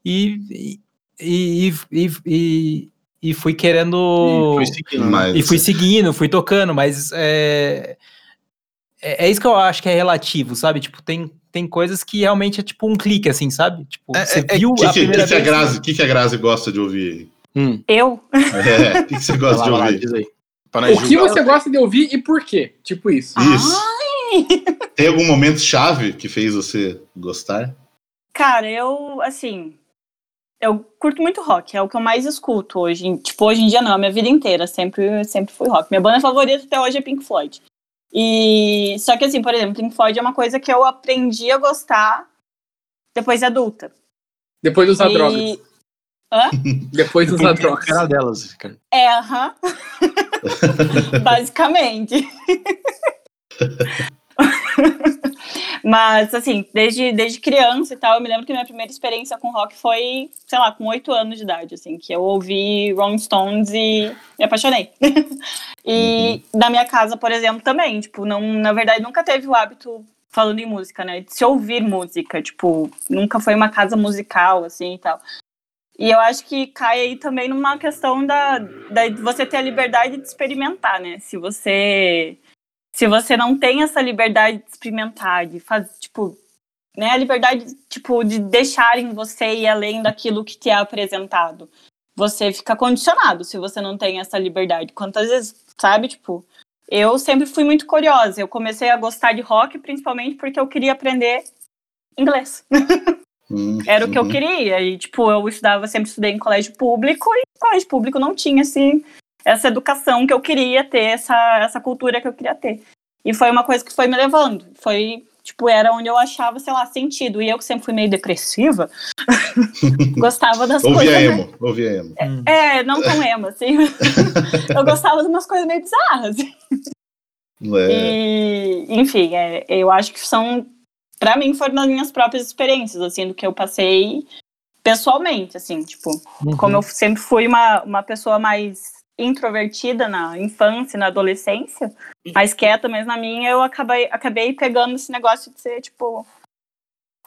S3: e, e, e, e, e fui querendo. E, seguindo, mas... e fui seguindo, fui tocando, mas é, é, é, isso que eu acho que é relativo, sabe? Tipo, tem, tem coisas que realmente é tipo um clique, assim, sabe? Tipo,
S2: é, você é, viu que, a que, primeira que, vez. Que a Grazi, que, que a Grazi gosta de ouvir?
S5: Hum. Eu?
S2: É, o que, que você gosta de ouvir? Lá,
S4: o que você gosta de ouvir e por quê? Tipo isso.
S2: Isso. Ai. Tem algum momento chave que fez você gostar?
S5: Cara, eu, assim, eu curto muito rock, é o que eu mais escuto hoje. Tipo, hoje em dia não, a minha vida inteira sempre, sempre fui rock. Minha banda favorita até hoje é Pink Floyd. E só que assim, por exemplo, Pink Floyd é uma coisa que eu aprendi a gostar depois de adulta.
S4: Depois de usar e... drogas. Hã? Depois de usar drogas.
S6: Cara delas, cara.
S5: É, aham. Basicamente. Mas, assim, desde, desde criança e tal, eu me lembro que minha primeira experiência com rock foi, sei lá, com oito anos de idade, assim, que eu ouvi Rolling Stones e me apaixonei. e uhum. na minha casa, por exemplo, também, tipo, não, na verdade, nunca teve o hábito, falando em música, né, de se ouvir música, tipo, nunca foi uma casa musical, assim, e tal. E eu acho que cai aí também numa questão da, da você ter a liberdade de experimentar, né? Se você se você não tem essa liberdade de experimentar, de fazer, tipo, né, a liberdade, tipo, de deixarem você ir além daquilo que te é apresentado. Você fica condicionado se você não tem essa liberdade. Quantas vezes, sabe, tipo, eu sempre fui muito curiosa. Eu comecei a gostar de rock principalmente porque eu queria aprender inglês. Hum, Era o que eu queria. E, tipo, eu estudava, sempre estudei em colégio público e colégio público não tinha, assim, essa educação que eu queria ter, essa, essa cultura que eu queria ter. E foi uma coisa que foi me levando. Foi, tipo, era onde eu achava, sei lá, sentido. E eu que sempre fui meio depressiva, gostava das
S2: ouvia
S5: coisas.
S2: Emo, né? ouvia emo.
S5: É, é, não tão emo, assim. eu gostava de umas coisas meio bizarras. É. E, enfim, é, eu acho que são, para mim, foram as minhas próprias experiências, assim, do que eu passei pessoalmente, assim, tipo, uhum. como eu sempre fui uma, uma pessoa mais introvertida na infância, na adolescência, mais quieta, mas na minha eu acabei, acabei pegando esse negócio de ser, tipo,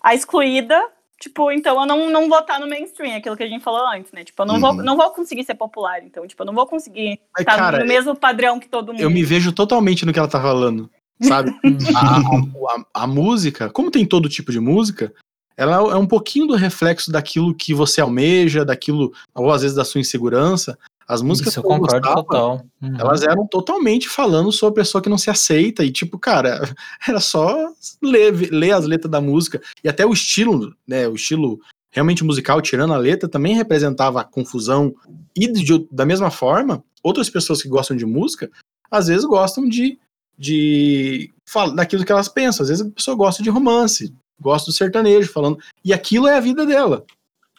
S5: a excluída. Tipo, então eu não, não vou estar no mainstream, aquilo que a gente falou antes, né? Tipo, eu não, uhum. vou, não vou conseguir ser popular, então, tipo, eu não vou conseguir estar cara, no mesmo padrão que todo mundo.
S6: Eu me vejo totalmente no que ela tá falando, sabe? a, a, a, música, como tem todo tipo de música, ela é um pouquinho do reflexo daquilo que você almeja, daquilo, ou às vezes da sua insegurança. As músicas
S3: Isso eu concordo gostava, total.
S6: Uhum. Elas eram totalmente falando sobre a pessoa que não se aceita. E, tipo, cara, era só ler, ler as letras da música. E até o estilo, né? O estilo realmente musical, tirando a letra, também representava a confusão. E de, da mesma forma, outras pessoas que gostam de música, às vezes gostam de, de daquilo que elas pensam. Às vezes a pessoa gosta de romance, gosta do sertanejo, falando. E aquilo é a vida dela.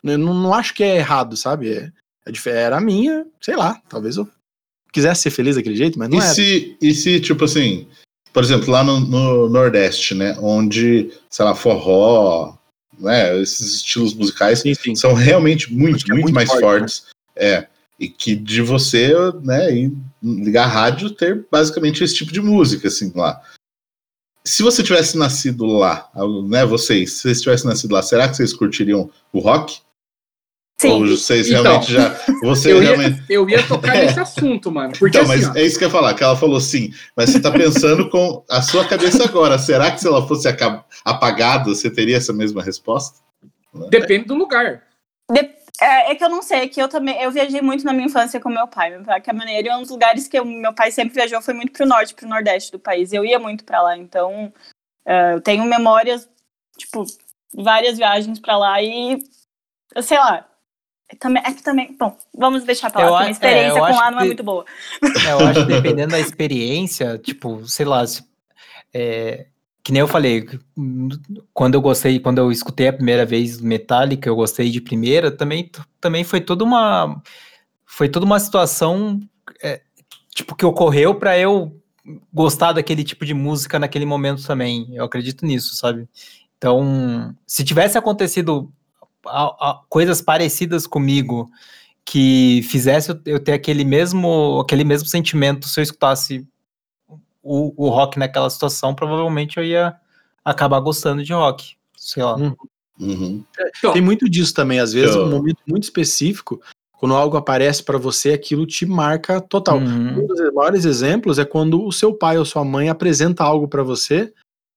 S6: Eu não, não acho que é errado, sabe? É, é, era a minha, sei lá, talvez eu quisesse ser feliz daquele jeito, mas não
S2: e
S6: era.
S2: Se, e se, tipo assim, por exemplo, lá no, no Nordeste, né, onde, sei lá, forró, né, esses estilos musicais
S6: Sim, sim.
S2: são realmente muito,
S6: Acho que é
S2: muito,
S6: muito
S2: mais
S6: forte,
S2: fortes. É. E que de você, né, ligar a rádio, ter basicamente esse tipo de música, assim, lá. Se você tivesse nascido lá, né, vocês, se vocês tivessem nascido lá, será que vocês curtiriam o rock?
S5: Sim.
S2: Ou vocês
S4: Então,
S2: realmente já. Você
S4: Eu
S2: realmente.
S4: ia, eu ia tocar nesse assunto, mano. Porque
S2: Então,
S4: assim,
S2: mas
S4: ó,
S2: é isso que eu ia falar, que ela falou sim, mas você tá pensando com a sua cabeça agora. Será que se ela fosse apagada, você teria essa mesma resposta?
S4: depende do lugar.
S5: De- É, é que eu não sei, é que eu também. Eu viajei muito na minha infância com meu pai. Meu pai, Camaneiro é um dos lugares que o meu pai sempre viajou, foi muito pro norte, pro nordeste do país. Eu ia muito pra lá, então é, eu tenho memórias, tipo, várias viagens pra lá e. eu Sei lá. Também, é que também. Bom, vamos deixar pra lá,
S3: Eu
S5: porque
S3: a-
S5: minha experiência
S3: é, eu
S5: com lá não é
S3: que-
S5: muito boa.
S3: É, eu acho que dependendo da experiência, tipo, sei lá, se- é, que nem eu falei, quando eu gostei, quando eu escutei a primeira vez Metallica, eu gostei de primeira, também, também foi toda uma, foi toda uma situação, é, tipo, que ocorreu para eu gostar daquele tipo de música naquele momento também, eu acredito nisso, sabe? Então, se tivesse acontecido a- a- coisas parecidas comigo, que fizesse eu- ter aquele mesmo, aquele mesmo sentimento se eu escutasse o, o rock naquela situação, provavelmente eu ia acabar gostando de rock. Sei lá.
S6: Hum.
S2: Uhum.
S4: Então,
S6: Tem muito disso também, às vezes,
S2: Eu-
S6: um momento muito específico, quando algo aparece pra você, aquilo te marca total.
S3: Uhum.
S6: Um dos maiores exemplos é quando o seu pai ou sua mãe apresenta algo pra você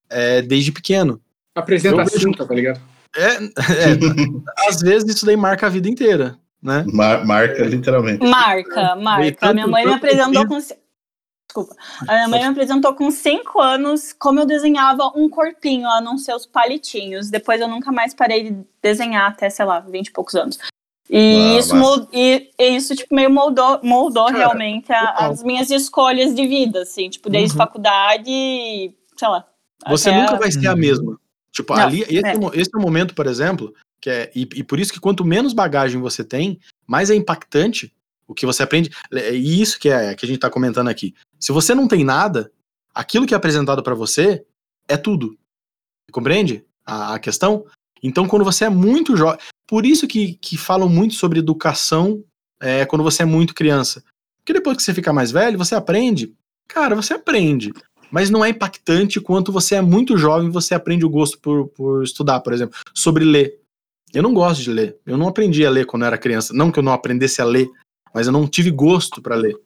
S6: é, desde pequeno.
S4: apresenta a cinta, tá ligado?
S6: É, é, às vezes isso daí marca a vida inteira, né?
S2: Mar- marca literalmente.
S5: Marca, marca.
S6: tanto-
S5: minha mãe me apresentou com. Desculpa. A minha mãe me apresentou com cinco anos como eu desenhava um corpinho, a não ser os palitinhos. Depois eu nunca mais parei de desenhar até, sei lá, 20 e poucos anos. E,
S2: Ah,
S5: isso, mol- e, e isso, tipo, meio moldou, moldou
S6: Cara,
S5: realmente a- as minhas escolhas de vida, assim, tipo, desde
S6: Uhum.
S5: faculdade, sei lá.
S6: Você nunca
S5: a-
S6: vai ser a
S3: Uhum.
S6: mesma. Tipo,
S5: Não,
S6: ali, esse é.
S5: é.
S6: esse é o momento, por exemplo, que é, e, e por isso que quanto menos bagagem você tem, mais é impactante o que você aprende. E isso que é que a gente tá comentando aqui. Se você não tem nada, aquilo que é apresentado pra você é tudo. Compreende a, a questão? Então, quando você é muito jovem. Por isso que, que falam muito sobre educação é, quando você é muito criança. Porque depois que você fica mais velho, você aprende. Cara, você aprende. Mas não é impactante quanto você é muito jovem você aprende o gosto por, por estudar, por exemplo, sobre ler. Eu não gosto de ler. Eu não aprendi a ler quando eu era criança. Não que eu não aprendesse a ler, mas eu não tive gosto pra ler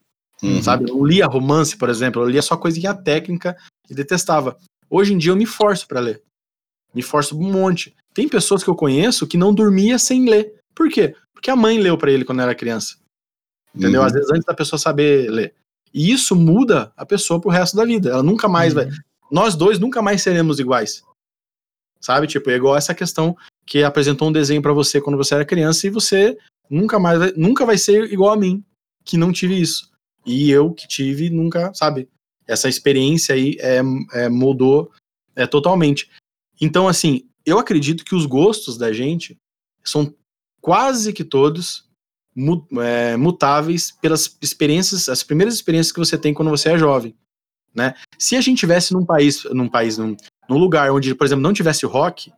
S2: Uhum.
S6: sabe? Eu não lia romance, por exemplo, eu lia só coisinha técnica e detestava. Hoje em dia eu me forço pra ler. Me forço um monte. Tem pessoas que eu conheço que não dormia sem ler. Por quê? Porque a mãe leu pra ele quando era criança. Entendeu?
S2: Uhum.
S6: Às vezes antes da pessoa saber ler. E isso muda a pessoa pro resto da vida. Ela nunca mais vai. Nós dois nunca mais seremos iguais. Sabe? Tipo, é igual essa questão que apresentou um desenho pra você quando você era criança e você nunca mais nunca vai ser igual a mim, que não tive isso. E eu que tive nunca, sabe? Essa experiência aí é, é, mudou é, totalmente. Então, assim, eu acredito que os gostos da gente são quase que todos é, mutáveis pelas experiências, as primeiras experiências que você tem quando você é jovem, né? Se a gente tivesse num país, num país, num, num lugar onde, por exemplo, não tivesse rock,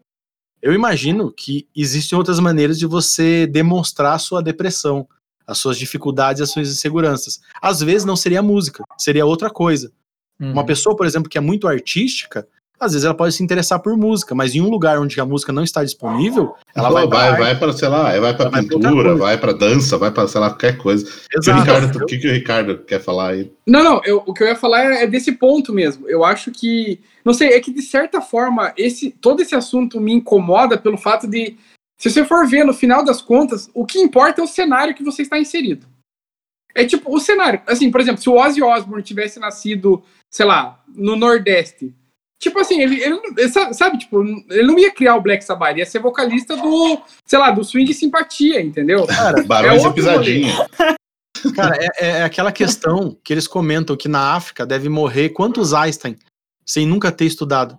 S6: eu imagino que existem outras maneiras de você demonstrar a sua depressão, as suas dificuldades, as suas inseguranças. Às vezes não seria música, seria outra coisa.
S3: Uhum.
S6: Uma pessoa, por exemplo, que é muito artística, às vezes ela pode se interessar por música, mas em um lugar onde a música não está disponível, ela
S2: Pô,
S6: vai pra
S2: vai,
S6: arte.
S2: vai para, sei lá, vai para
S6: Ela vai pra outra
S2: pintura, vai para dança, vai para, sei lá, qualquer coisa. Que o
S6: Exato.
S2: Ricardo, o que, que o Ricardo quer falar aí?
S4: Não, não, eu- o que eu ia falar é, é desse ponto mesmo. Eu acho que. Não sei, é que de certa forma, esse, todo esse assunto me incomoda pelo fato de. Se você for ver, no final das contas, o que importa é o cenário que você está inserido. É tipo, o cenário. Assim, por exemplo, se o Ozzy Osbourne tivesse nascido, sei lá, no Nordeste, Tipo assim, ele, ele, ele sabe, tipo, ele não ia criar o Black Sabbath, ele ia ser vocalista do, sei lá, do swing simpatia, entendeu?
S2: Cara, Barões é e Pisadinha.
S6: Cara, é, é, aquela questão que eles comentam que na África deve morrer quantos Einstein sem nunca ter estudado.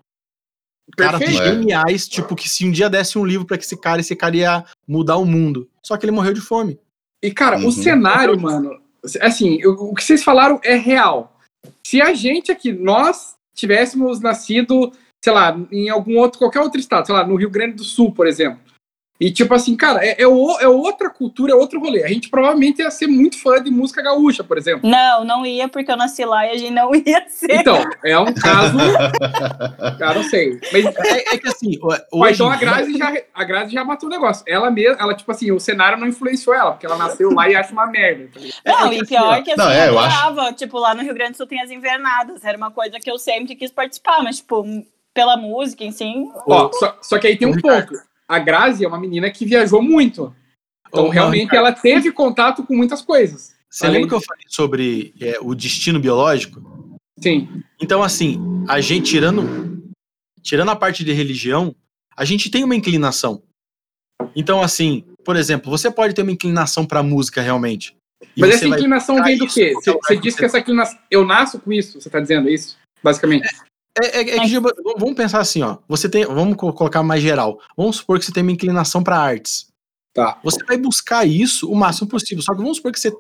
S6: Caras geniais, tipo, que se um dia desse um livro para esse cara, esse cara ia mudar o mundo. Só que ele morreu de fome.
S4: E, cara, uhum. o cenário, mano, assim, o, o que vocês falaram é real. Se a gente aqui, nós tivéssemos nascido, sei lá, em algum outro, qualquer outro estado, sei lá, no Rio Grande do Sul, por exemplo, e tipo assim, cara, é, é, o, é, outra cultura, é outro rolê. A gente provavelmente ia ser muito fã de música gaúcha, por exemplo.
S5: Não, não ia, porque eu nasci lá e a gente não ia ser.
S4: Então, é um caso. cara, não sei. Mas é, é que assim. Hoje então a Grazi, já, a Grazi já matou o negócio. Ela mesma, ela, tipo assim, o cenário não influenciou ela, porque ela nasceu lá e acha uma merda.
S5: Tá não, é, e pior assim, que assim, não, é, eu adorava, acho... tipo, lá no Rio Grande do Sul tem as invernadas. Era uma coisa que eu sempre quis participar, mas, tipo, pela música em si.
S4: Ó, só, só que aí tem um ponto a Grazi é uma menina que viajou muito. Então, realmente, ela teve contato com muitas coisas.
S6: Você lembra que eu falei sobre é, o destino biológico?
S4: Sim.
S6: Então, assim, a gente, tirando, tirando a parte de religião, a gente tem uma inclinação. Então, assim, por exemplo, você pode ter uma inclinação para música realmente.
S4: Mas essa inclinação vem do quê? Você, você disse que essa inclinação. Eu nasço com isso, você está dizendo isso? Basicamente.
S6: É, é, é que, tipo, vamos pensar assim, ó. Você tem, vamos colocar mais geral. Vamos supor que você tem uma inclinação para artes.
S4: Tá.
S6: Você vai buscar isso o máximo possível. Só que vamos supor que você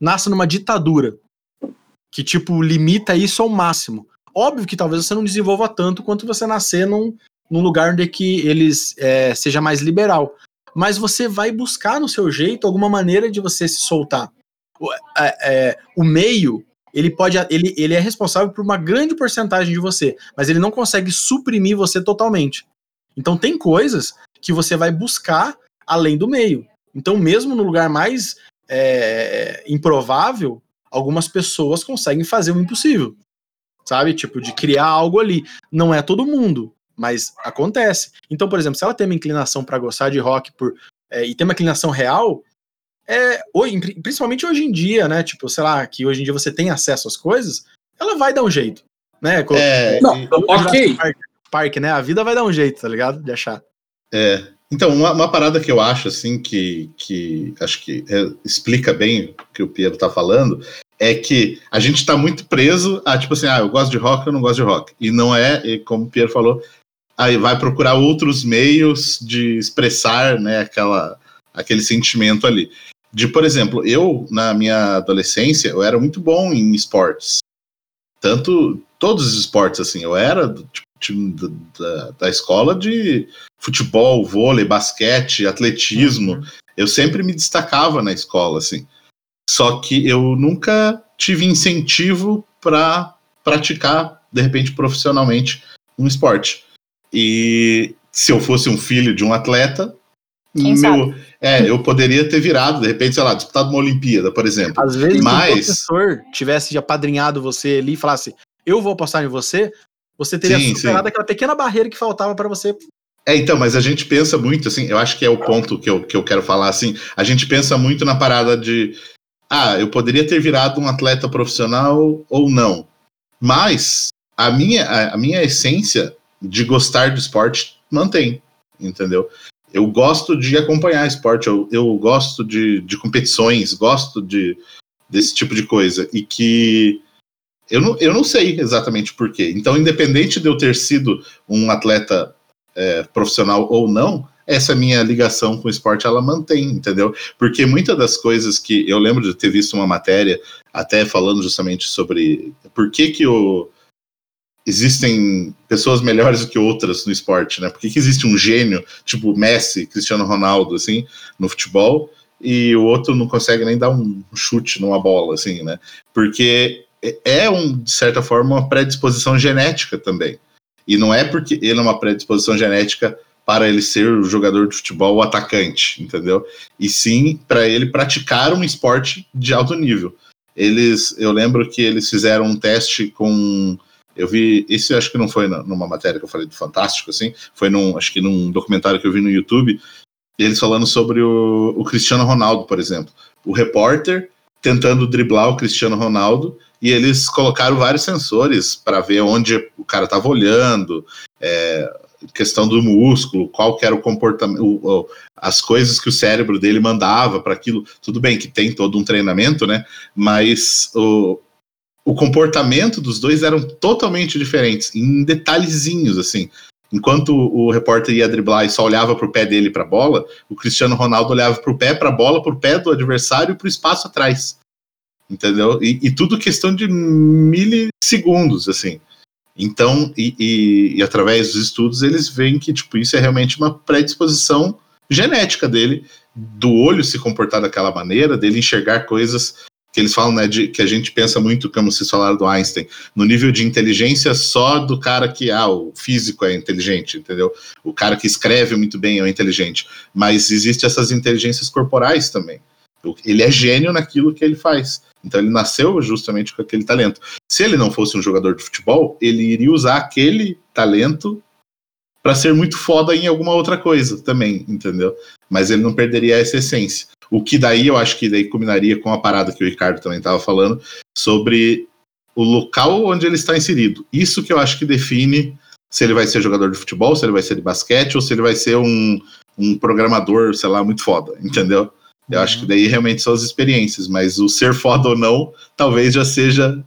S6: nasce numa ditadura que tipo limita isso ao máximo. Óbvio que talvez você não desenvolva tanto quanto você nascer num, num lugar onde que eles é, seja mais liberal. Mas você vai buscar no seu jeito alguma maneira de você se soltar. O, é, é, o meio ele pode ele, ele é responsável por uma grande porcentagem de você, mas ele não consegue suprimir você totalmente. Então tem coisas que você vai buscar além do meio. Então mesmo no lugar mais é, improvável, algumas pessoas conseguem fazer o impossível, sabe? Tipo de criar algo ali. Não é todo mundo, mas acontece. Então, por exemplo, se ela tem uma inclinação para gostar de rock por é, e tem uma inclinação real, é, hoje, principalmente hoje em dia, né? Tipo, sei lá, que hoje em dia você tem acesso às coisas, ela vai dar um jeito, né?
S2: É,
S4: não, e... ok.
S6: Parque, parque, né? A vida vai dar um jeito, tá ligado? De achar.
S2: É. Então, uma, uma parada que eu acho, assim, que, que acho que é, explica bem o que o Piero tá falando, é que a gente tá muito preso a, tipo assim, ah, eu gosto de rock, eu não gosto de rock. E não é, como o Piero falou, aí vai procurar outros meios de expressar, né, aquela, aquele sentimento ali. De, por exemplo, eu, na minha adolescência, eu era muito bom em esportes. Tanto, todos os esportes, assim, eu era do tipo, time da, da, escola de futebol, vôlei, basquete, atletismo. Uhum. Eu sempre me destacava na escola, assim. Só que eu nunca tive incentivo para praticar, de repente, profissionalmente um esporte. E se eu fosse um filho de um atleta,
S5: Quem meu, sabe?
S2: É, eu poderia ter virado, de repente, sei lá, disputado uma Olimpíada, por exemplo.
S6: Às vezes, Mas... se o professor tivesse apadrinhado você ali e falasse, eu vou apostar em você, você teria sim, superado sim. aquela pequena barreira que faltava para você.
S2: É, então, mas a gente pensa muito, assim, eu acho que é o ponto que eu, que eu quero falar, assim, a gente pensa muito na parada de, ah, eu poderia ter virado um atleta profissional ou não. Mas a minha, a, a minha essência de gostar do esporte mantém, entendeu? Eu gosto de acompanhar esporte, eu, eu gosto de, de competições, gosto de, desse tipo de coisa. E que eu não, eu não sei exatamente porquê. Então, independente de eu ter sido um atleta é, profissional ou não, essa minha ligação com o esporte ela mantém, entendeu? Porque muitas das coisas que eu lembro de ter visto uma matéria até falando justamente sobre por que que o existem pessoas melhores do que outras no esporte, né? Por que, que existe um gênio, tipo Messi, Cristiano Ronaldo, assim, no futebol, e o outro não consegue nem dar um chute numa bola, assim, né? Porque é, um, de certa forma, uma predisposição genética também. E não é porque ele é uma predisposição genética para ele ser o jogador de futebol ou atacante, entendeu? E sim para ele praticar um esporte de alto nível. Eles, eu lembro que eles fizeram um teste com eu vi, esse acho que não foi numa matéria que eu falei do Fantástico, assim, foi num, acho que num documentário que eu vi no YouTube, eles falando sobre o, o Cristiano Ronaldo, por exemplo. O repórter tentando driblar o Cristiano Ronaldo e eles colocaram vários sensores para ver onde o cara estava olhando, é, questão do músculo, qual que era o comportamento, o, o, as coisas que o cérebro dele mandava para aquilo. Tudo bem que tem todo um treinamento, né? Mas o, o comportamento dos dois eram totalmente diferentes, em detalhezinhos, assim. Enquanto o repórter ia driblar e só olhava para o pé dele para a bola, o Cristiano Ronaldo olhava para o pé, para a bola, para o pé do adversário e para o espaço atrás. Entendeu? E, e, tudo questão de milissegundos, assim. Então, e, e, e, através dos estudos, eles veem que tipo, isso é realmente uma predisposição genética dele, do olho se comportar daquela maneira, dele enxergar coisas que eles falam, né, de, que a gente pensa muito, como vocês falaram do Einstein, no nível de inteligência só do cara que, ah, o físico é inteligente, entendeu? O cara que escreve muito bem é inteligente. Mas existem essas inteligências corporais também. Ele é gênio naquilo que ele faz. Então ele nasceu justamente com aquele talento. Se ele não fosse um jogador de futebol, ele iria usar aquele talento para ser muito foda em alguma outra coisa também, entendeu? Mas ele não perderia essa essência. O que daí eu acho que daí combinaria com a parada que o Ricardo também estava falando sobre o local onde ele está inserido. Isso que eu acho que define se ele vai ser jogador de futebol, se ele vai ser de basquete ou se ele vai ser um, um programador, sei lá, muito foda, entendeu? Eu uhum. acho que daí realmente são as experiências, mas o ser foda ou não, talvez já seja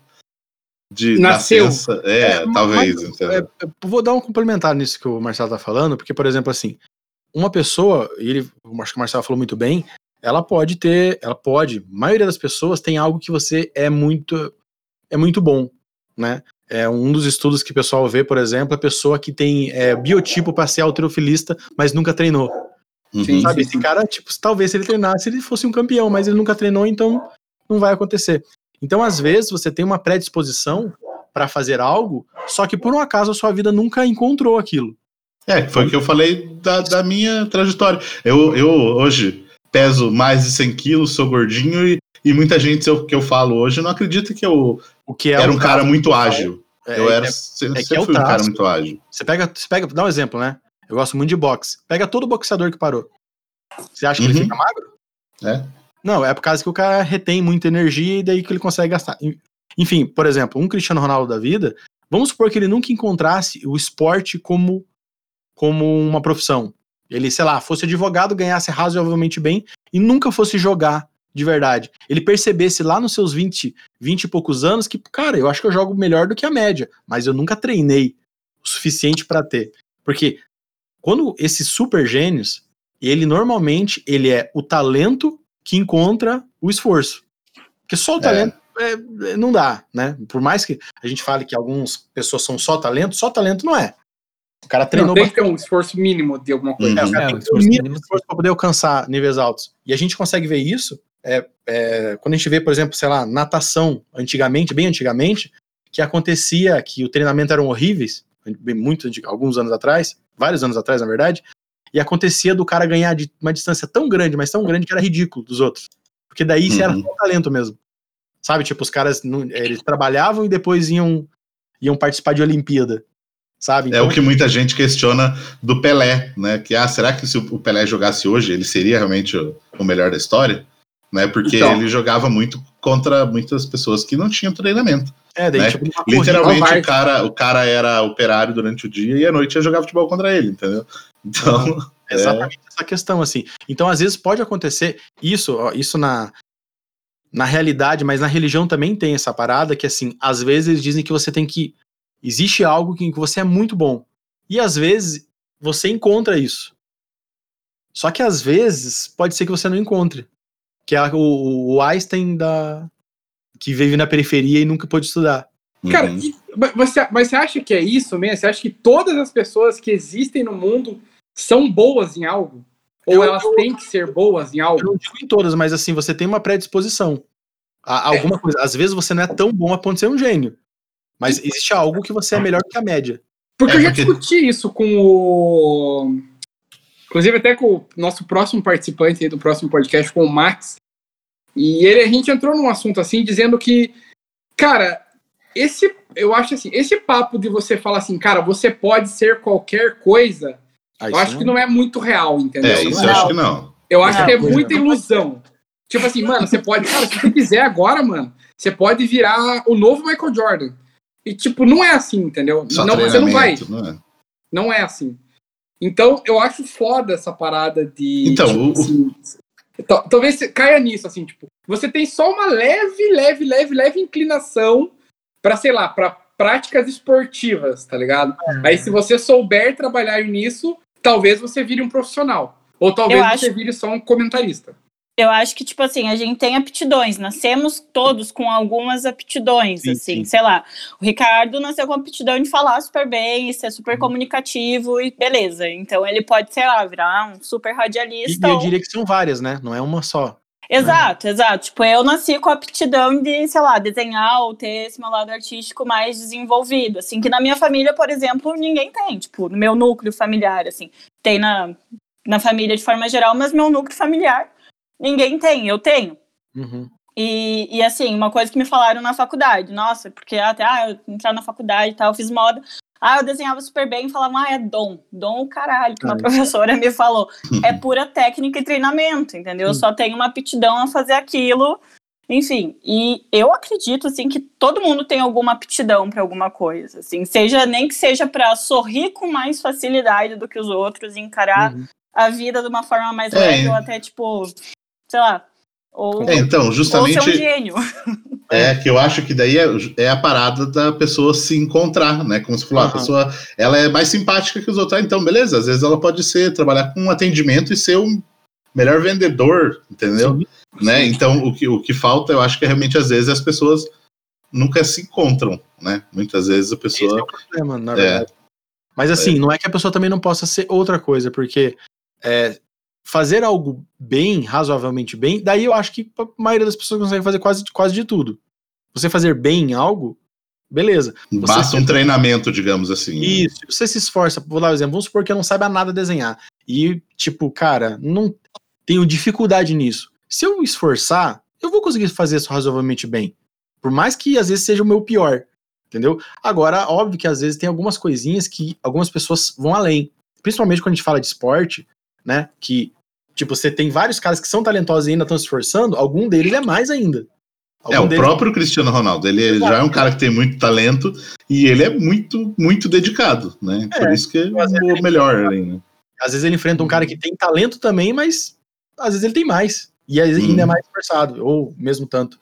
S2: de
S4: Nasceu.
S2: Nascença. É, é, talvez. Mas, é,
S6: vou dar um complementar nisso que o Marcelo tá falando, porque, por exemplo, assim, uma pessoa, e ele, acho que o Marcelo falou muito bem, ela pode ter, ela pode, a maioria das pessoas tem algo que você é muito é muito bom, né? É um dos estudos que o pessoal vê, por exemplo, a pessoa que tem é, biotipo para ser alterofilista, mas nunca treinou. Uhum. Sabe, esse cara, tipo, talvez se ele treinasse, ele fosse um campeão, mas ele nunca treinou, então não vai acontecer. Então, às vezes, você tem uma predisposição para fazer algo, só que por um acaso a sua vida nunca encontrou aquilo.
S2: É, foi o que eu falei da, da minha trajetória. Eu, eu hoje peso mais de 100 quilos, sou gordinho e, e muita gente eu, que eu falo hoje não acredita que eu
S6: o que é
S2: era um cara muito ágil.
S6: É, eu era, é, sempre, é sempre fui um cara muito ágil. Você pega, você pega, dá um exemplo, né? Eu gosto muito de boxe. Pega todo boxeador que parou. Você acha que uhum. ele fica magro?
S2: É.
S6: Não, é por causa que o cara retém muita energia e daí que ele consegue gastar. Enfim, por exemplo, um Cristiano Ronaldo da vida, vamos supor que ele nunca encontrasse o esporte como, como uma profissão ele, sei lá, fosse advogado, ganhasse razoavelmente bem e nunca fosse jogar de verdade. Ele percebesse lá nos seus 20, 20 e poucos anos que, cara, eu acho que eu jogo melhor do que a média, mas eu nunca treinei o suficiente para ter. Porque quando esses super gênios, ele normalmente ele é o talento que encontra o esforço. Porque só o é. talento é, é, não dá, né? Por mais que a gente fale que algumas pessoas são só talento, só talento não é.
S4: O cara treinou. Não, tem que ter um esforço mínimo de alguma coisa.
S6: É, o cara é, tem que ter um mínimo esforço para poder alcançar níveis altos. E a gente consegue ver isso é, é, quando a gente vê, por exemplo, sei lá, natação, antigamente, bem antigamente, que acontecia que o treinamento eram horríveis, muito alguns anos atrás, vários anos atrás, na verdade, e acontecia do cara ganhar de uma distância tão grande, mas tão grande que era ridículo dos outros. Porque daí uhum. era só talento mesmo. Sabe, tipo, os caras eles trabalhavam e depois iam iam participar de Olimpíada sabe?
S2: Então, é o então que muita gente questiona do Pelé, né? Que ah, será que se o Pelé jogasse hoje, ele seria realmente o, o melhor da história? Né? Porque então, ele jogava muito contra muitas pessoas que não tinham treinamento. É, daí, né? tipo, Literalmente o cara, o cara era operário durante o dia e à noite ia jogar futebol contra ele, entendeu? Então.
S6: É exatamente essa questão, assim. Então, às vezes pode acontecer isso, isso na, na realidade, mas na religião também tem essa parada que, assim, às vezes eles dizem que você tem que Existe algo em que você é muito bom. E às vezes você encontra isso. Só que às vezes pode ser que você não encontre. Que é o, o Einstein da que vive na periferia e nunca pôde estudar.
S4: Cara, uhum. você, mas você acha que é isso mesmo? Você acha que todas as pessoas que existem no mundo são boas em algo? Ou eu, elas eu, têm que ser boas em algo? Eu
S6: não digo em todas, mas assim, você tem uma predisposição. A, alguma é. coisa. Às vezes você não é tão bom a ponto de ser um gênio. Mas existe algo que você é melhor que a média.
S4: Porque é, eu já porque... discuti isso com o. Inclusive, até com o nosso próximo participante do próximo podcast, com o Max. E ele, a gente entrou num assunto assim, dizendo que, cara, esse. Eu acho assim, esse papo de você falar assim, cara, você pode ser qualquer coisa, ah, eu acho não... que não é muito real, entendeu?
S2: É, isso eu acho que não.
S4: Eu acho não, que é muita ilusão. Tipo assim, mano, você pode, cara, se você quiser agora, mano, você pode virar o novo Michael Jordan. E, tipo, não é assim, entendeu?
S2: Só
S4: não, você não vai.
S2: Não é.
S4: Não é assim. Então, eu acho foda essa parada de.
S2: Então,
S4: tipo,
S2: o-
S4: assim, tal- talvez você caia nisso, assim, tipo, você tem só uma leve, leve, leve, leve inclinação pra, sei lá, pra práticas esportivas, tá ligado? Aí, se você souber trabalhar nisso, talvez você vire um profissional. Ou talvez
S5: Eu
S4: você vire só um comentarista.
S5: Eu acho que, tipo assim, a gente tem aptidões, nascemos todos com algumas aptidões,
S6: Sim,
S5: assim,
S6: sim.
S5: sei lá. O Ricardo nasceu com a aptidão de falar super bem, ser super comunicativo e beleza. Então ele pode, sei lá, virar um super radialista.
S6: e eu
S5: ou-
S6: diria que são várias, né? Não é uma só.
S5: Exato, exato. Tipo, eu nasci com a aptidão de, sei lá, desenhar ou ter esse meu lado artístico mais desenvolvido. Assim, que na minha família, por exemplo, ninguém tem. Tipo, no meu núcleo familiar, assim. Tem na, na família de forma geral, mas meu núcleo familiar, ninguém tem. Eu tenho.
S6: Uhum.
S5: E, e assim, uma coisa que me falaram na faculdade, nossa, porque até ah, eu entrar na faculdade e tal, eu fiz moda. Ah, eu desenhava super bem e falavam, ah, é dom. Dom o caralho, que uma professora me falou. É pura técnica e treinamento, entendeu? Eu só tenho uma aptidão a fazer aquilo. Enfim, e eu acredito assim que todo mundo tem alguma aptidão para alguma coisa, assim, seja nem que seja para sorrir com mais facilidade do que os outros, e encarar
S6: Uhum.
S5: a vida de uma forma mais
S2: É.
S5: leve ou até tipo, sei lá, ou,
S2: É, então,
S5: ou ser um
S2: justamente
S5: gênio.
S2: é que eu acho que daí é, é a parada da pessoa se encontrar, né? Como você falou, a
S6: Aham.
S2: pessoa ela é mais simpática que os outros. Ah, então, beleza, às vezes ela pode ser, trabalhar com atendimento e ser um melhor vendedor, entendeu?
S6: Sim.
S2: Né? Então, o que, o que falta, eu acho que é realmente, às vezes, as pessoas nunca se encontram, né? Muitas vezes a
S6: Esse é
S2: pessoa.
S6: o problema, na
S2: É.
S6: verdade. Mas assim, não é que a pessoa também não possa ser outra coisa, porque é, fazer algo bem, razoavelmente bem, daí eu acho que a maioria das pessoas consegue fazer quase, quase de tudo. Você fazer bem em algo, beleza.
S2: Basta um treinamento, digamos assim.
S6: Isso, você se esforça, vou dar um exemplo, vamos supor que eu não saiba nada desenhar. E, tipo, cara, não tenho dificuldade nisso. Se eu esforçar, eu vou conseguir fazer isso razoavelmente bem. Por mais que às vezes seja o meu pior. Entendeu? Agora, óbvio que às vezes tem algumas coisinhas que algumas pessoas vão além. Principalmente quando a gente fala de esporte, né? Que, tipo, você tem vários caras que são talentosos e ainda estão se esforçando, algum deles é mais ainda.
S2: É,
S6: Algum
S2: o
S6: deles-
S2: próprio Cristiano Ronaldo, ele
S6: Exato.
S2: já é um cara que tem muito talento e ele é muito, muito dedicado, né? Por
S6: É,
S2: isso que é o melhor ali, né?
S6: Às vezes ele enfrenta um cara que tem talento também, mas às vezes ele tem mais. E às vezes ainda é
S2: Hum.
S6: mais esforçado, ou mesmo tanto.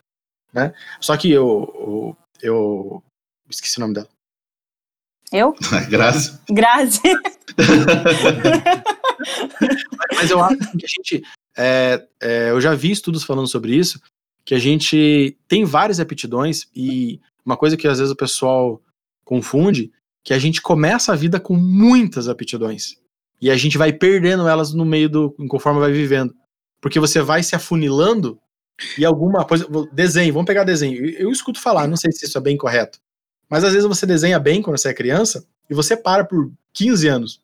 S6: Né? Só que eu, eu, eu esqueci o nome dela.
S5: Eu?
S2: Graças.
S5: Grazi.
S6: Mas eu acho que a gente. é, é, eu já vi estudos falando sobre isso, que a gente tem várias aptidões, e uma coisa que às vezes o pessoal confunde, que a gente começa a vida com muitas aptidões. E a gente vai perdendo elas no meio do. conforme vai vivendo. Porque você vai se afunilando e alguma coisa. Desenho, vamos pegar desenho. Eu, eu escuto falar, não sei se isso é bem correto. Mas às vezes você desenha bem quando você é criança e você para por 15 anos.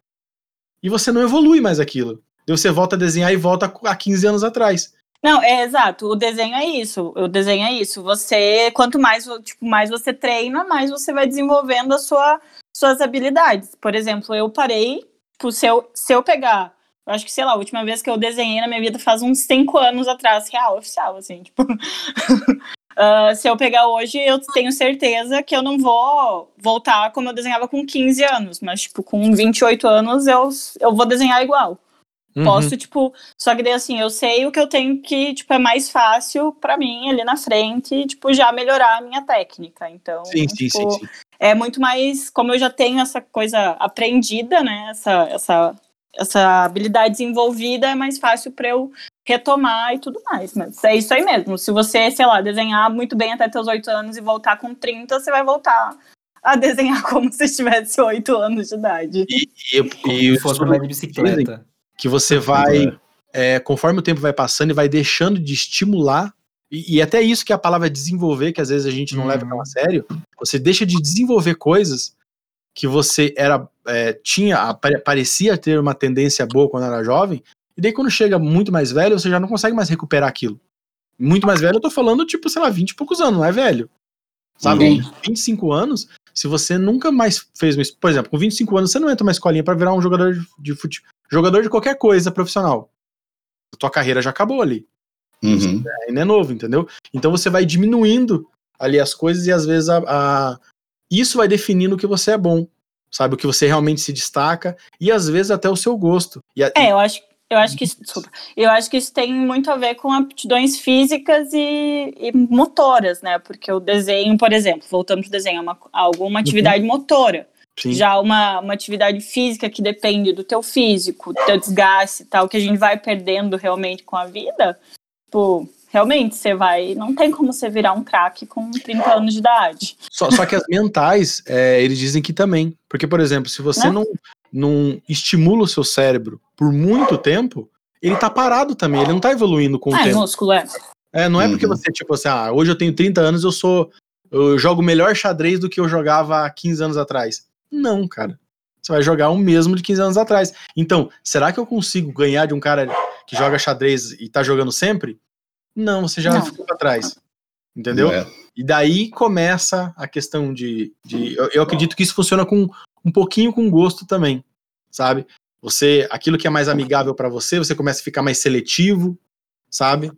S6: E você não evolui mais aquilo. E você volta a desenhar e volta a 15 anos atrás.
S5: Não, é exato. O desenho é isso. O desenho é isso. Você, quanto mais, tipo, mais você treina, mais você vai desenvolvendo a sua, suas habilidades. Por exemplo, eu parei, tipo, se eu, se eu pegar, eu acho que, sei lá, a última vez que eu desenhei na minha vida faz uns 5 anos atrás, real, oficial, assim, tipo. ah, se eu pegar hoje, eu tenho certeza que eu não vou voltar como eu desenhava com 15 anos, mas, tipo, com 28 anos eu, eu vou desenhar igual.
S6: Uhum.
S5: Posso, tipo, só que daí assim, eu sei o que eu tenho que, tipo, é mais fácil pra mim ali na frente, tipo, já melhorar a minha técnica. Então,
S6: sim,
S5: tipo,
S6: sim, sim.
S5: é muito mais, como eu já tenho essa coisa aprendida, né, essa, essa, essa habilidade desenvolvida, é mais fácil pra eu retomar e tudo mais. Mas é isso aí mesmo. Se você, sei lá, desenhar muito bem até teus oito anos e voltar com 30, você vai voltar a desenhar como se tivesse oito anos de idade.
S6: E, e, e
S3: Se fosse andar de bicicleta.
S6: que você vai, é, conforme o tempo vai passando e vai deixando de estimular, e, e até isso que a palavra desenvolver, que às vezes a gente não
S3: Uhum.
S6: leva tão a sério, você deixa de desenvolver coisas que você era é, tinha, parecia ter uma tendência boa quando era jovem, e daí quando chega muito mais velho, você já não consegue mais recuperar aquilo. Muito mais velho, eu tô falando, tipo, sei lá, 20 e poucos anos, não é velho. Sabe?
S4: Sim.
S6: 25 anos, se você nunca mais fez Por exemplo, com 25 anos, você não entra numa escolinha pra virar um jogador de futebol. Jogador de qualquer coisa profissional. A tua carreira já acabou ali.
S2: Uhum.
S6: Ainda é novo, entendeu? Então você vai diminuindo ali as coisas e às vezes a, a- isso vai definindo o que você é bom, sabe? O que você realmente se destaca e às vezes até o seu gosto. E a-
S5: É, eu acho, eu acho que isso, desculpa, eu acho que isso tem muito a ver com aptidões físicas e, e motoras, né? Porque o desenho, por exemplo, voltando pro desenho, é uma, alguma atividade motora.
S6: sim.
S5: Já uma, uma atividade física que depende do teu físico, do teu desgaste e tal, que a gente vai perdendo realmente com a vida, tipo, realmente você vai. Não tem como você virar um craque com 30 anos de idade.
S6: Só, só que as mentais, é, eles dizem que também. Porque, por exemplo, se você
S5: Né?
S6: não, não estimula o seu cérebro por muito tempo, ele tá parado também, ele não tá evoluindo com o
S5: Ah, é
S6: tempo.
S5: músculo, é.
S6: É, não é porque
S2: Uhum.
S6: você, tipo assim, ah, hoje eu tenho 30 anos, eu sou. Eu jogo melhor xadrez do que eu jogava há 15 anos atrás. Não, cara. Você vai jogar o mesmo de 15 anos atrás. Então, será que eu consigo ganhar de um cara que joga xadrez e tá jogando sempre? Não, você já
S5: Não.
S6: ficou pra trás. Entendeu?
S2: É.
S6: E daí começa a questão de. de eu, eu acredito que isso funciona com um pouquinho com gosto também, sabe? Você, aquilo que é mais amigável pra você, você começa a ficar mais seletivo, sabe?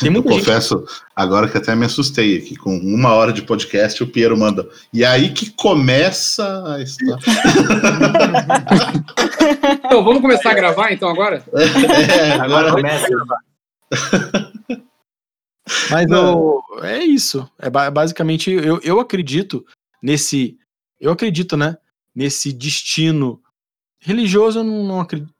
S6: Tem
S2: Eu
S6: muita gente.
S2: confesso agora que até me assustei aqui. Com uma hora de podcast, o Piero manda. E aí que começa a história.
S4: Então, vamos começar a gravar então agora?
S2: É,
S3: Agora
S2: agora
S3: começa.
S6: Mas
S2: Não.
S6: o- é isso. É ba- basicamente, eu, eu acredito nesse. Eu acredito, né? Nesse destino religioso, eu não, não acredito.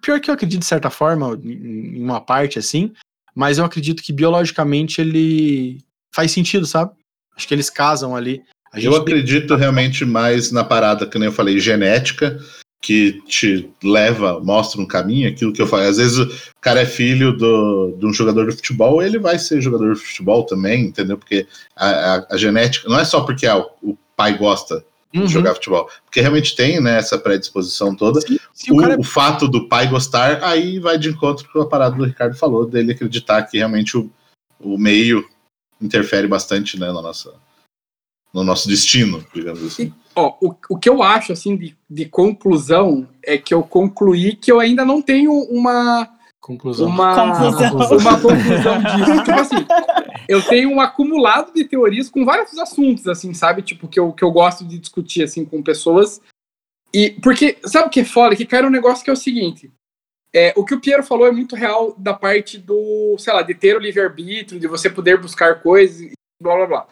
S6: Pior que eu acredito de certa forma, em uma parte assim, mas eu acredito que biologicamente ele faz sentido, sabe? Acho que eles casam ali.
S2: Eu
S6: tem-
S2: acredito realmente mais na parada, que nem eu falei, genética, que te leva, mostra um caminho, aquilo que eu falei. Às vezes o cara é filho do, de um jogador de futebol, ele vai ser jogador de futebol também, entendeu? Porque a, a- a genética, não é só porque ah, o, o pai gosta
S6: Uhum.
S2: de jogar futebol, porque realmente tem né, essa predisposição toda.
S6: Se, se o
S2: o,
S6: é
S2: o fato do pai gostar, aí vai de encontro com a parada do Ricardo falou, dele acreditar que realmente o, o meio interfere bastante né, na nossa, no nosso destino, digamos assim.
S4: Ó, o, o que eu acho, assim, de, de conclusão é que eu concluí que eu ainda não tenho uma,
S6: Conclusão.
S4: uma,
S5: Conclusão.
S4: uma conclusão disso. tipo assim, eu tenho um acumulado de teorias com vários assuntos, assim, sabe? Tipo, que eu, que eu gosto de discutir, assim, com pessoas. E, porque, sabe o que é foda? Que cai um negócio que é o seguinte. É, o que o Piero falou é muito real da parte do, sei lá, de ter o livre-arbítrio, de você poder buscar coisas e blá blá blá.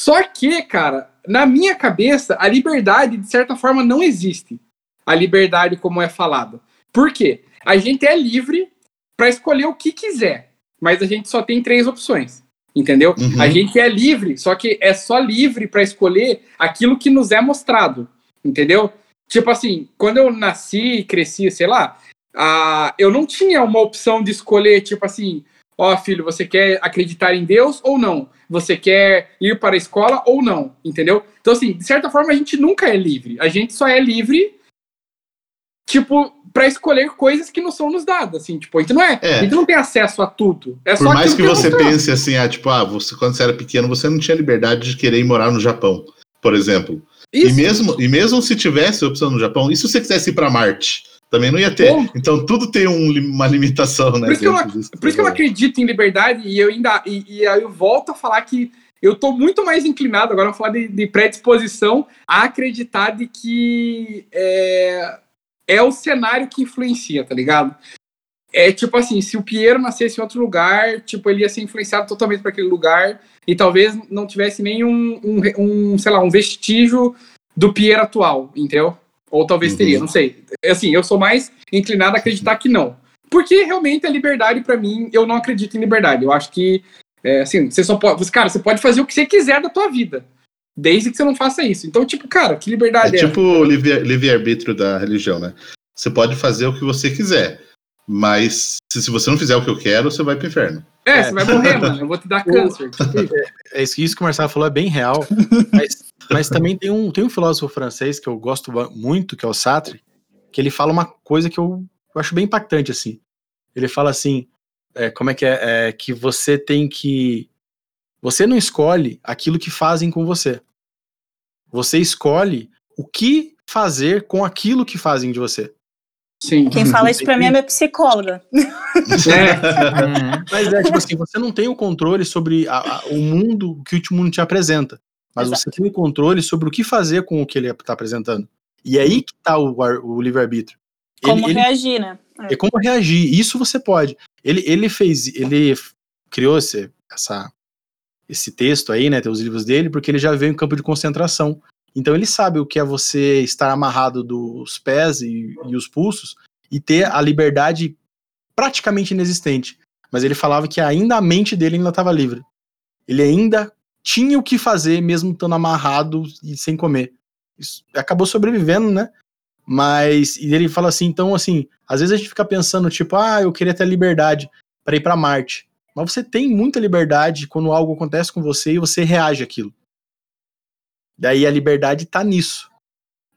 S4: Só que, cara, na minha cabeça, a liberdade, de certa forma, não existe. A liberdade como é falada. Por quê? A gente é livre para escolher o que quiser, mas a gente só tem três opções. Entendeu?
S2: Uhum.
S4: A gente é livre, só que é só livre para escolher aquilo que nos é mostrado. Entendeu? Tipo assim, quando eu nasci e cresci, sei lá, ah, eu não tinha uma opção de escolher, tipo assim, ó, filho, você quer acreditar em Deus ou não? Você quer ir para a escola ou não? Entendeu? Então, assim, de certa forma, a gente nunca é livre. A gente só é livre, tipo, para escolher coisas que não são nos dadas, assim, tipo, a gente não é,
S2: É.
S4: a gente não tem acesso a tudo. É
S2: Por
S4: só
S2: mais
S4: aquilo
S2: que você pense assim, ah, tipo, ah, você, quando você era pequeno, você não tinha liberdade de querer ir morar no Japão, por exemplo. E
S4: Isso.
S2: mesmo, e mesmo se tivesse opção no Japão, e se você quisesse ir para Marte? Também não ia ter.
S4: Bom.
S2: Então tudo tem um uma limitação, né?
S4: Por isso que eu
S2: disso
S4: Por isso que eu não
S2: você
S4: acredito em liberdade e eu ainda. E, e aí eu volto a falar que eu tô muito mais inclinado, agora vamos falar de, de predisposição, a acreditar de que é, é o cenário que influencia, tá ligado? É tipo assim, se o Piero nascesse em outro lugar, tipo, ele ia ser influenciado totalmente para aquele lugar e talvez não tivesse nenhum, um, um, sei lá, um vestígio do Piero atual, entendeu? Ou talvez
S2: Uhum.
S4: teria, não sei. Assim, eu sou mais inclinado a acreditar que não. Porque realmente a liberdade, pra mim, eu não acredito em liberdade. Eu acho que, é, assim, você só pode. Cara, você pode fazer o que você quiser da tua vida. Desde que você não faça isso. Então, tipo, cara, que
S2: É
S4: liberdade é?
S2: tipo o livre- livre-arbítrio da religião, né? Você pode fazer o que você quiser, mas se, se você não fizer o que eu quero, você vai pro inferno.
S4: É, você vai morrer, mano. Eu vou te dar câncer. Tipo,
S6: É isso, isso que o Marcelo falou é bem real. mas, mas também tem um, tem um filósofo francês que eu gosto muito, que é o Sartre, que ele fala uma coisa que eu, eu acho bem impactante, assim. Ele fala assim, é, como é que é, é? Que você tem que... Você não escolhe aquilo que fazem com você. Você escolhe o que fazer com aquilo que fazem de você.
S4: Sim.
S5: Quem fala isso pra mim é minha psicóloga.
S4: É.
S3: Uhum.
S6: Mas é tipo assim, você não tem o controle sobre a- a- o mundo que o mundo te apresenta. Mas
S5: Exato.
S6: você tem o controle sobre o que fazer com o que ele está apresentando. E é aí que tá o, o livre-arbítrio.
S5: Como
S6: ele-
S5: reagir, né?
S6: É como reagir. Isso você pode. Ele, ele fez, ele criou esse, essa, esse texto aí, né? Tem os livros dele, porque ele já veio em campo de concentração. Então ele sabe o que é você estar amarrado dos pés e, e os pulsos e ter a liberdade praticamente inexistente. Mas ele falava que ainda a mente dele ainda estava livre. Ele ainda tinha o que fazer, mesmo estando amarrado e sem comer. Isso, acabou sobrevivendo, né? Mas e ele fala assim, então assim, às vezes a gente fica pensando tipo, ah, eu queria ter liberdade para ir para Marte. Mas você tem muita liberdade quando algo acontece com você e você reage àquilo. Daí a liberdade tá nisso.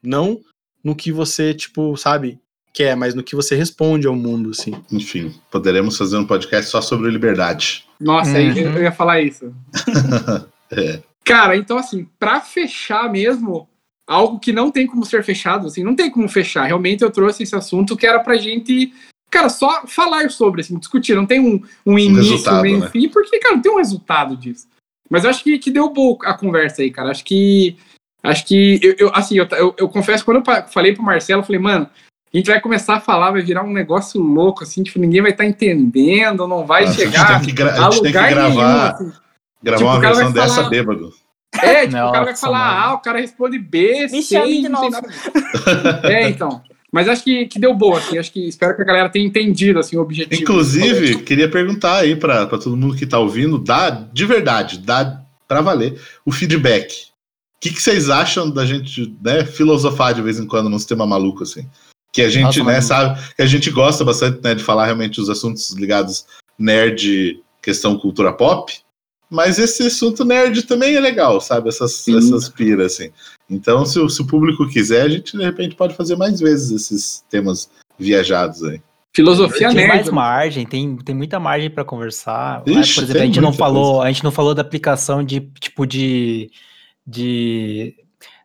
S6: Não no que você, tipo, sabe, quer, mas no que você responde ao mundo, assim.
S2: Enfim, poderemos fazer um podcast só sobre liberdade.
S4: Nossa, aí
S3: Uhum.
S4: eu ia falar isso.
S2: É.
S4: Cara, então assim, pra fechar mesmo, algo que não tem como ser fechado, assim, não tem como fechar. Realmente eu trouxe esse assunto que era pra gente, cara, só falar sobre, assim, discutir. Não tem um, um início,
S2: resultado,
S4: um meio
S2: né?
S4: fim, porque, cara, não tem um resultado disso. Mas eu acho que, que deu boa a conversa aí, cara. Acho que. Acho que. Eu, eu- assim, eu, eu, eu confesso, quando eu falei pro Marcelo, eu falei, mano, a gente vai começar a falar, vai virar um negócio louco, assim, tipo, ninguém vai estar entendendo, não vai
S2: Nossa,
S4: chegar
S2: a gente tem que, gra-
S4: a
S2: gente tem que
S4: lugar
S2: gravar,
S4: nenhum, assim.
S2: gravar
S4: Tipo,
S2: uma versão dessa
S4: falar-
S2: bêbado.
S4: É, tipo, o cara vai
S3: Nossa,
S4: falar
S3: mano.
S4: A, o cara responde B,
S5: Me
S4: C,
S5: chame de
S4: não tem nada. É, então. Mas acho que, que deu boa, assim. Acho que espero que a galera tenha entendido, assim, o objetivo.
S2: Inclusive, queria perguntar aí para todo mundo que tá ouvindo, dá de verdade, dá para valer o feedback. O que, que vocês acham da gente né, filosofar de vez em quando num sistema maluco assim? Que a gente,
S3: Nossa,
S2: né, sabe, que a gente gosta bastante né, de falar realmente os assuntos ligados nerd, questão cultura pop, mas esse assunto nerd também é legal, sabe? Essas,
S4: Sim.
S2: essas piras, assim. Então, se, o- se o público quiser, a gente de repente pode fazer mais vezes esses temas viajados aí.
S4: Filosofia
S3: Tem mais
S4: nerd.
S3: margem, tem, tem muita margem para conversar.
S2: Ixi,
S3: Por exemplo,
S2: tem
S3: a gente não falou, a gente não falou da aplicação de tipo de de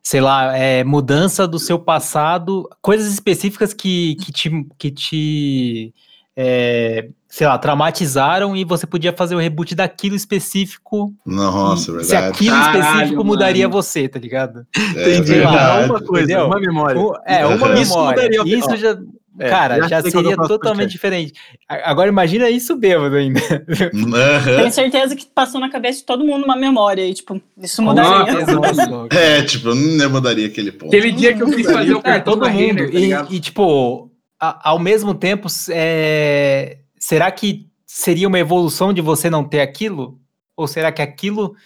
S3: sei lá, é, mudança do seu passado, coisas específicas que, que te, que te é, sei lá, traumatizaram e você podia fazer o reboot daquilo específico.
S2: Nossa,
S3: e se
S2: verdade.
S3: aquilo
S4: Caralho,
S3: específico mudaria
S4: mano.
S3: você, tá ligado?
S2: É
S6: Entendi.
S2: verdade.
S6: uma coisa,
S3: entendeu?
S6: uma memória.
S3: É, uma
S2: Aham.
S6: Isso
S3: memória.
S6: mudaria o-
S3: Isso já,
S6: É,
S3: cara, já
S6: qual é
S3: seria totalmente diferente. Agora imagina isso bêbado ainda.
S2: Aham.
S5: Tenho certeza que passou na cabeça de todo mundo uma memória e, tipo, isso mudaria.
S3: nossa.
S2: É, tipo, não mudaria aquele ponto.
S4: Aquele dia que eu quis fazer o
S3: É,
S4: cartão
S3: todo mundo.
S4: Renner, tá
S3: e, e, tipo, a- ao mesmo tempo, é, será que seria uma evolução de você não ter aquilo? Ou será que aquilo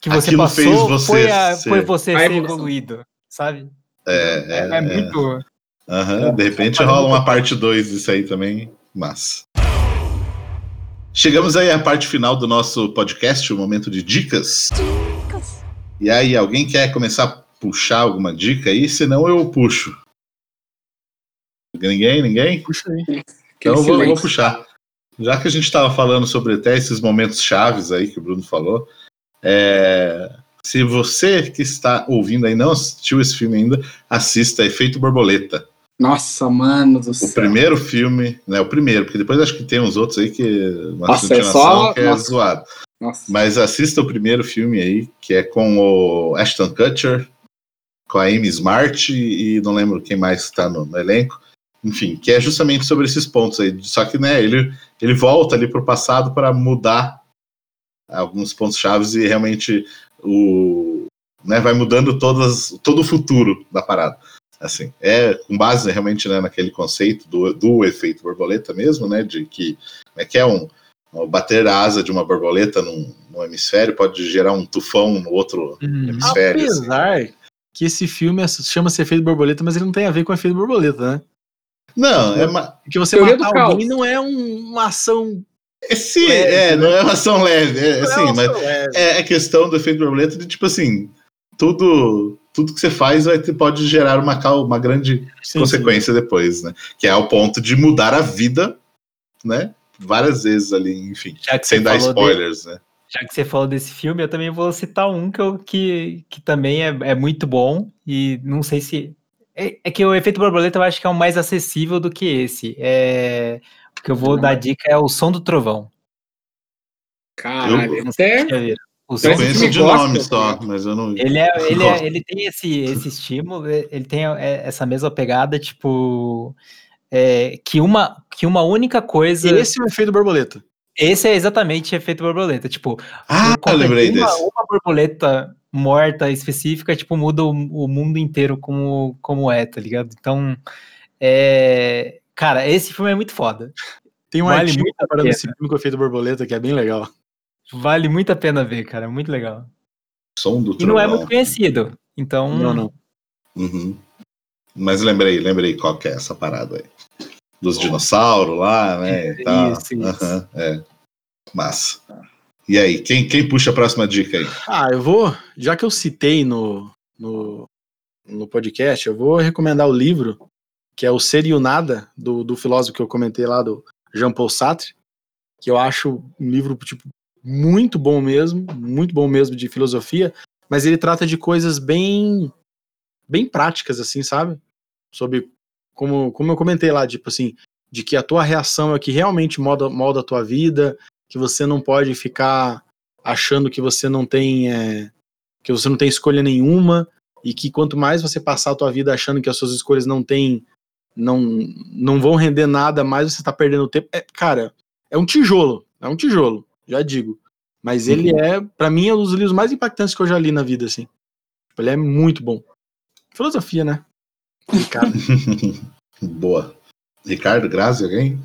S3: que você
S2: Aquilo
S3: passou
S2: fez você
S3: foi, a-
S2: ser-
S3: foi você
S4: a
S3: ser evoluído? Sabe?
S2: É,
S3: É,
S2: é, é.
S3: muito.
S2: Aham, De repente rola uma parte 2 disso aí também. Massa. Chegamos aí à parte final do nosso podcast, o momento de dicas. E aí, alguém quer começar a puxar alguma dica aí? Senão eu puxo. Ninguém? Ninguém?
S6: Puxa aí.
S2: Então eu vou, vou puxar. Já que a gente estava falando sobre até esses momentos chaves aí que o Bruno falou, é, se você que está ouvindo aí não assistiu esse filme ainda, assista Efeito Borboleta.
S4: Nossa, mano do
S2: O
S4: céu.
S2: primeiro filme, né? O primeiro, porque depois acho que tem uns outros aí que uma
S4: Nossa, é só-
S2: que é
S4: nossa.
S2: zoado.
S4: Nossa.
S2: Mas assista o primeiro filme aí, que é com o Ashton Kutcher, com a Amy Smart e, e não lembro quem mais está no, no elenco. Enfim, que é justamente sobre esses pontos aí. Só que, né, ele, ele volta ali pro passado para mudar alguns pontos chaves e realmente o né, vai mudando todas todo o futuro da parada. Assim, é com base realmente né, naquele conceito do, do efeito borboleta mesmo, né, de que, né, que é um ao bater a asa de uma borboleta num, num hemisfério pode gerar um tufão no outro
S3: Uhum.
S2: hemisfério. assim.
S6: Apesar que esse filme é- chama-se Efeito Borboleta, mas ele não tem a ver com Efeito Borboleta, né?
S2: Não, é, ma-
S6: Porque você
S4: Teoria
S6: matar alguém não é um- uma ação.
S2: é sim,
S6: Leve,
S2: é,
S6: né?
S2: não é uma ação leve, é,
S6: não é
S2: sim,
S6: uma
S2: mas
S6: leve.
S2: é, é questão do efeito borboleta de tipo assim, tudo, tudo que você faz vai ter, pode gerar uma, uma grande
S6: Sim,
S2: consequência depois, né? Que é ao ponto de mudar a vida, né? Várias vezes ali, enfim,
S3: Já que
S2: sem dar spoilers, né?
S3: Já que você falou desse filme, eu também vou citar um que, eu, que, que também é, é muito bom e não sei se É, é, que o efeito borboleta eu acho que é o mais acessível do que esse. É, o que eu vou dar dica é o som do trovão.
S4: Caralho, até.
S2: O eu conheço de nome só, mas eu não.
S3: Ele, é, ele, é, ele tem esse, esse estímulo, ele tem é, essa mesma pegada, tipo. É, que, uma, que uma única coisa.
S6: Esse é o efeito borboleta.
S3: Esse é exatamente efeito borboleta. Tipo,
S2: ah, eu lembrei
S3: uma,
S2: desse.
S3: Uma borboleta morta específica, tipo, muda o, o, mundo inteiro como, como é, tá ligado? Então, é... cara, esse filme é muito foda.
S6: Tem um vale artigo comparando esse filme com o efeito borboleta que é bem legal.
S3: Vale muito a pena ver, cara, muito legal.
S2: Som do
S3: E não é muito conhecido, então...
S6: Não, não.
S2: Uhum. Mas lembrei, lembrei qual que é essa parada aí. Dos dinossauros lá, né? Isso, isso. Uhum, é. Massa. E aí, quem, quem puxa a próxima dica aí?
S6: Ah, eu vou, já que eu citei no, no, no podcast, eu vou recomendar o livro, que é O Ser e o Nada, do, do filósofo que eu comentei lá, do Jean-Paul Sartre, que eu acho um livro, tipo, muito bom mesmo, muito bom mesmo de filosofia, mas ele trata de coisas bem bem práticas, assim, sabe? Sobre, como, como eu comentei lá, tipo assim, de que a tua reação é que realmente molda, molda a tua vida, que você não pode ficar achando que você não tem é, que você não tem escolha nenhuma e que quanto mais você passar a tua vida achando que as suas escolhas não têm não não vão render nada, mais você está perdendo tempo. É, cara, é um tijolo, é um tijolo, já digo. Mas ele uhum. é, para mim, é um dos livros mais impactantes que eu já li na vida, assim. Tipo, ele é muito bom. Filosofia, né?
S2: Ricardo. Boa. Ricardo, Grazi, alguém?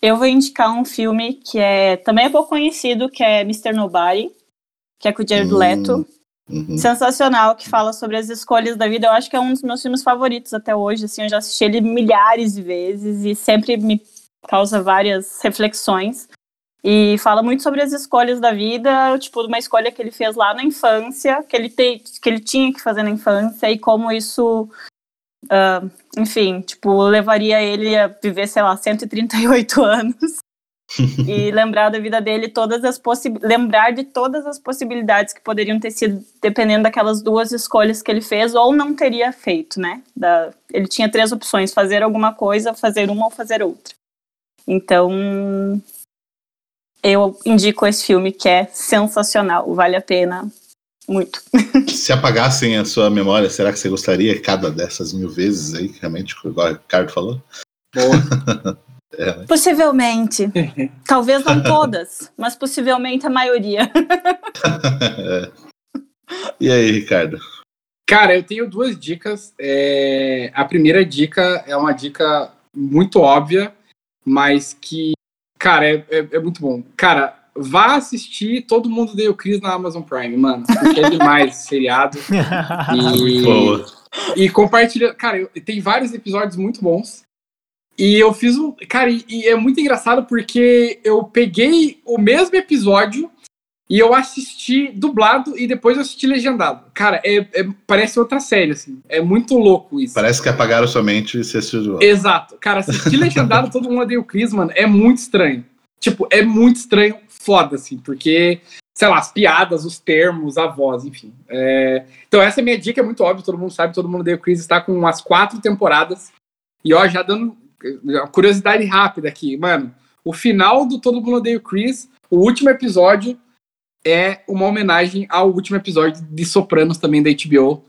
S5: Eu vou indicar um filme que é também é pouco conhecido, que é Mr. Nobody, que é com o Jared hum, Leto. Uhum. Sensacional, que fala sobre as escolhas da vida. Eu acho que é um dos meus filmes favoritos até hoje. Assim, eu já assisti ele milhares de vezes e sempre me causa várias reflexões. E fala muito sobre as escolhas da vida, tipo, uma escolha que ele fez lá na infância, que ele, te, que ele tinha que fazer na infância, e como isso Uh, enfim, tipo, levaria ele a viver, sei lá, 138 anos. e lembrar da vida dele todas as lembrar de todas as possibilidades que poderiam ter sido dependendo daquelas duas escolhas que ele fez ou não teria feito, né? Da, ele tinha três opções: fazer alguma coisa, fazer uma ou fazer outra. Então, eu indico esse filme que é sensacional, vale a pena muito.
S2: Se apagassem a sua memória, será que você gostaria cada dessas mil vezes aí, realmente, igual o Ricardo falou?
S5: Boa. é, né? Possivelmente. Talvez não todas, mas possivelmente a maioria.
S2: é. E aí, Ricardo?
S4: Cara, eu tenho duas dicas. É... A primeira dica é uma dica muito óbvia, mas que, cara, é, é, é muito bom. Cara, vá assistir Todo Mundo Deu Cris na Amazon Prime, mano. Porque é demais esse seriado. E, Boa. e compartilha. Cara, tem vários episódios muito bons. E eu fiz um. Cara, e, e é muito engraçado porque eu peguei o mesmo episódio e eu assisti dublado e depois eu assisti legendado. Cara, é, é, parece outra série, assim. É muito louco isso.
S2: Parece que apagaram somente e você assistiu
S4: Exato. Cara, assistir legendado, todo mundo odeia o Chris, mano, é muito estranho. Tipo, é muito estranho foda, assim, porque, sei lá, as piadas, os termos, a voz, enfim. É... Então, essa é minha dica, é muito óbvio, todo mundo sabe, todo mundo deu Chris está com umas quatro temporadas. E ó, já dando curiosidade rápida aqui, mano. O final do Todo Mundo Odeia o Chris, o último episódio é uma homenagem ao último episódio de Sopranos também da HBO,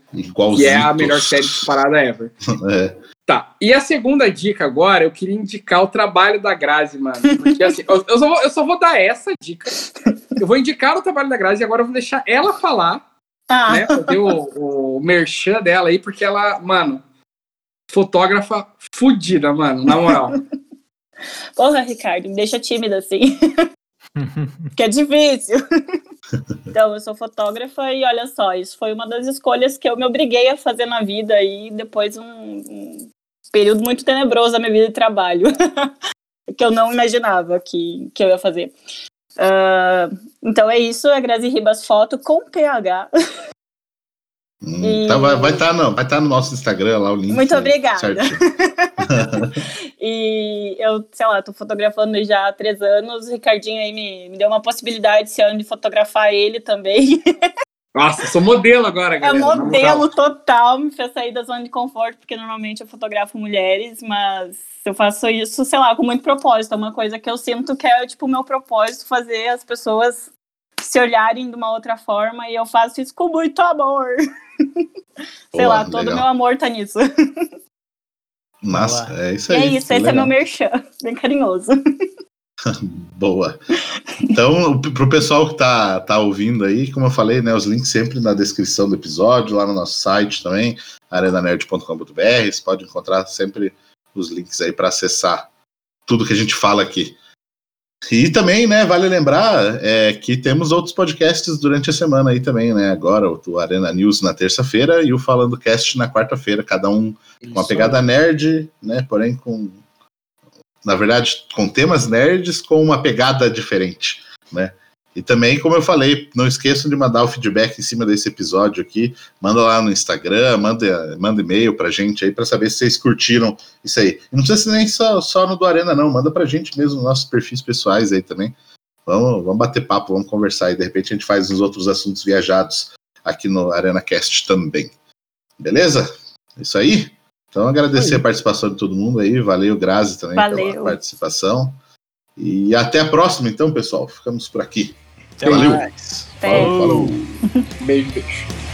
S4: que é a melhor série disparada ever. é. Tá. E a segunda dica agora, eu queria indicar o trabalho da Grazi, mano. Porque assim, eu, eu, só vou, eu, só vou, dar essa dica. Eu vou indicar o trabalho da Grazi e agora eu vou deixar ela falar. Ah. Né, fazer o, o merchan dela aí, porque ela, mano, fotógrafa fudida, mano, na moral.
S5: Porra, Ricardo, me deixa tímida assim. que é difícil. então, eu sou fotógrafa e olha só, isso foi uma das escolhas que eu me obriguei a fazer na vida e depois um, um período muito tenebroso da minha vida de trabalho, que eu não imaginava que, que eu ia fazer. Uh, então é isso, é Grazi Ribas Foto com PH.
S2: Hum, e... tá, vai estar tá, não, vai tá no nosso Instagram lá o link.
S5: Muito obrigada. e eu, sei lá, tô fotografando já há três anos. O Ricardinho aí me, me deu uma possibilidade esse ano de fotografar ele também.
S4: Nossa, sou modelo agora,
S5: É
S4: galera. moral.
S5: modelo total, me fez sair da zona de conforto, porque normalmente eu fotografo mulheres, mas eu faço isso, sei lá, com muito propósito. É uma coisa que eu sinto que é, tipo, o meu propósito, fazer as pessoas se olharem de uma outra forma, e eu faço isso com muito amor. sei
S2: Boa,
S5: lá, todo
S2: legal.
S5: meu amor tá nisso.
S2: Massa, é isso
S5: E
S2: aí.
S5: é isso, esse é
S2: legal.
S5: meu merchan, bem carinhoso.
S2: Boa. Então, pro pessoal que tá, tá ouvindo aí, como eu falei, né, os links sempre na descrição do episódio, lá no nosso site também, arenanerd.com.br, você pode encontrar sempre os links aí para acessar tudo que a gente fala aqui. E também, né, vale lembrar é, que temos outros podcasts durante a semana aí também, né? Agora o Arena News na terça-feira e o Falando Cast na quarta-feira, cada um com uma pegada nerd, né? Porém, com. Na verdade, com temas nerds com uma pegada diferente, né? E também, como eu falei, não esqueçam de mandar o feedback em cima desse episódio aqui. Manda lá no Instagram, manda, manda e-mail pra gente aí pra saber se vocês curtiram isso aí. Não precisa ser nem só, só no do Arena, não. Manda pra gente mesmo nos nossos perfis pessoais aí também. Vamos, vamos bater papo, vamos conversar e de repente a gente faz uns outros assuntos viajados aqui no Arena Cast também. Beleza? Isso aí? Então agradecer a participação de todo mundo aí, valeu Grazi também
S5: Valeu.
S2: pela participação. E até a próxima então, pessoal. Ficamos por aqui.
S7: Até
S2: Valeu.
S7: mais.
S5: Até.
S2: Falou, falou.
S4: Beijo, beijo.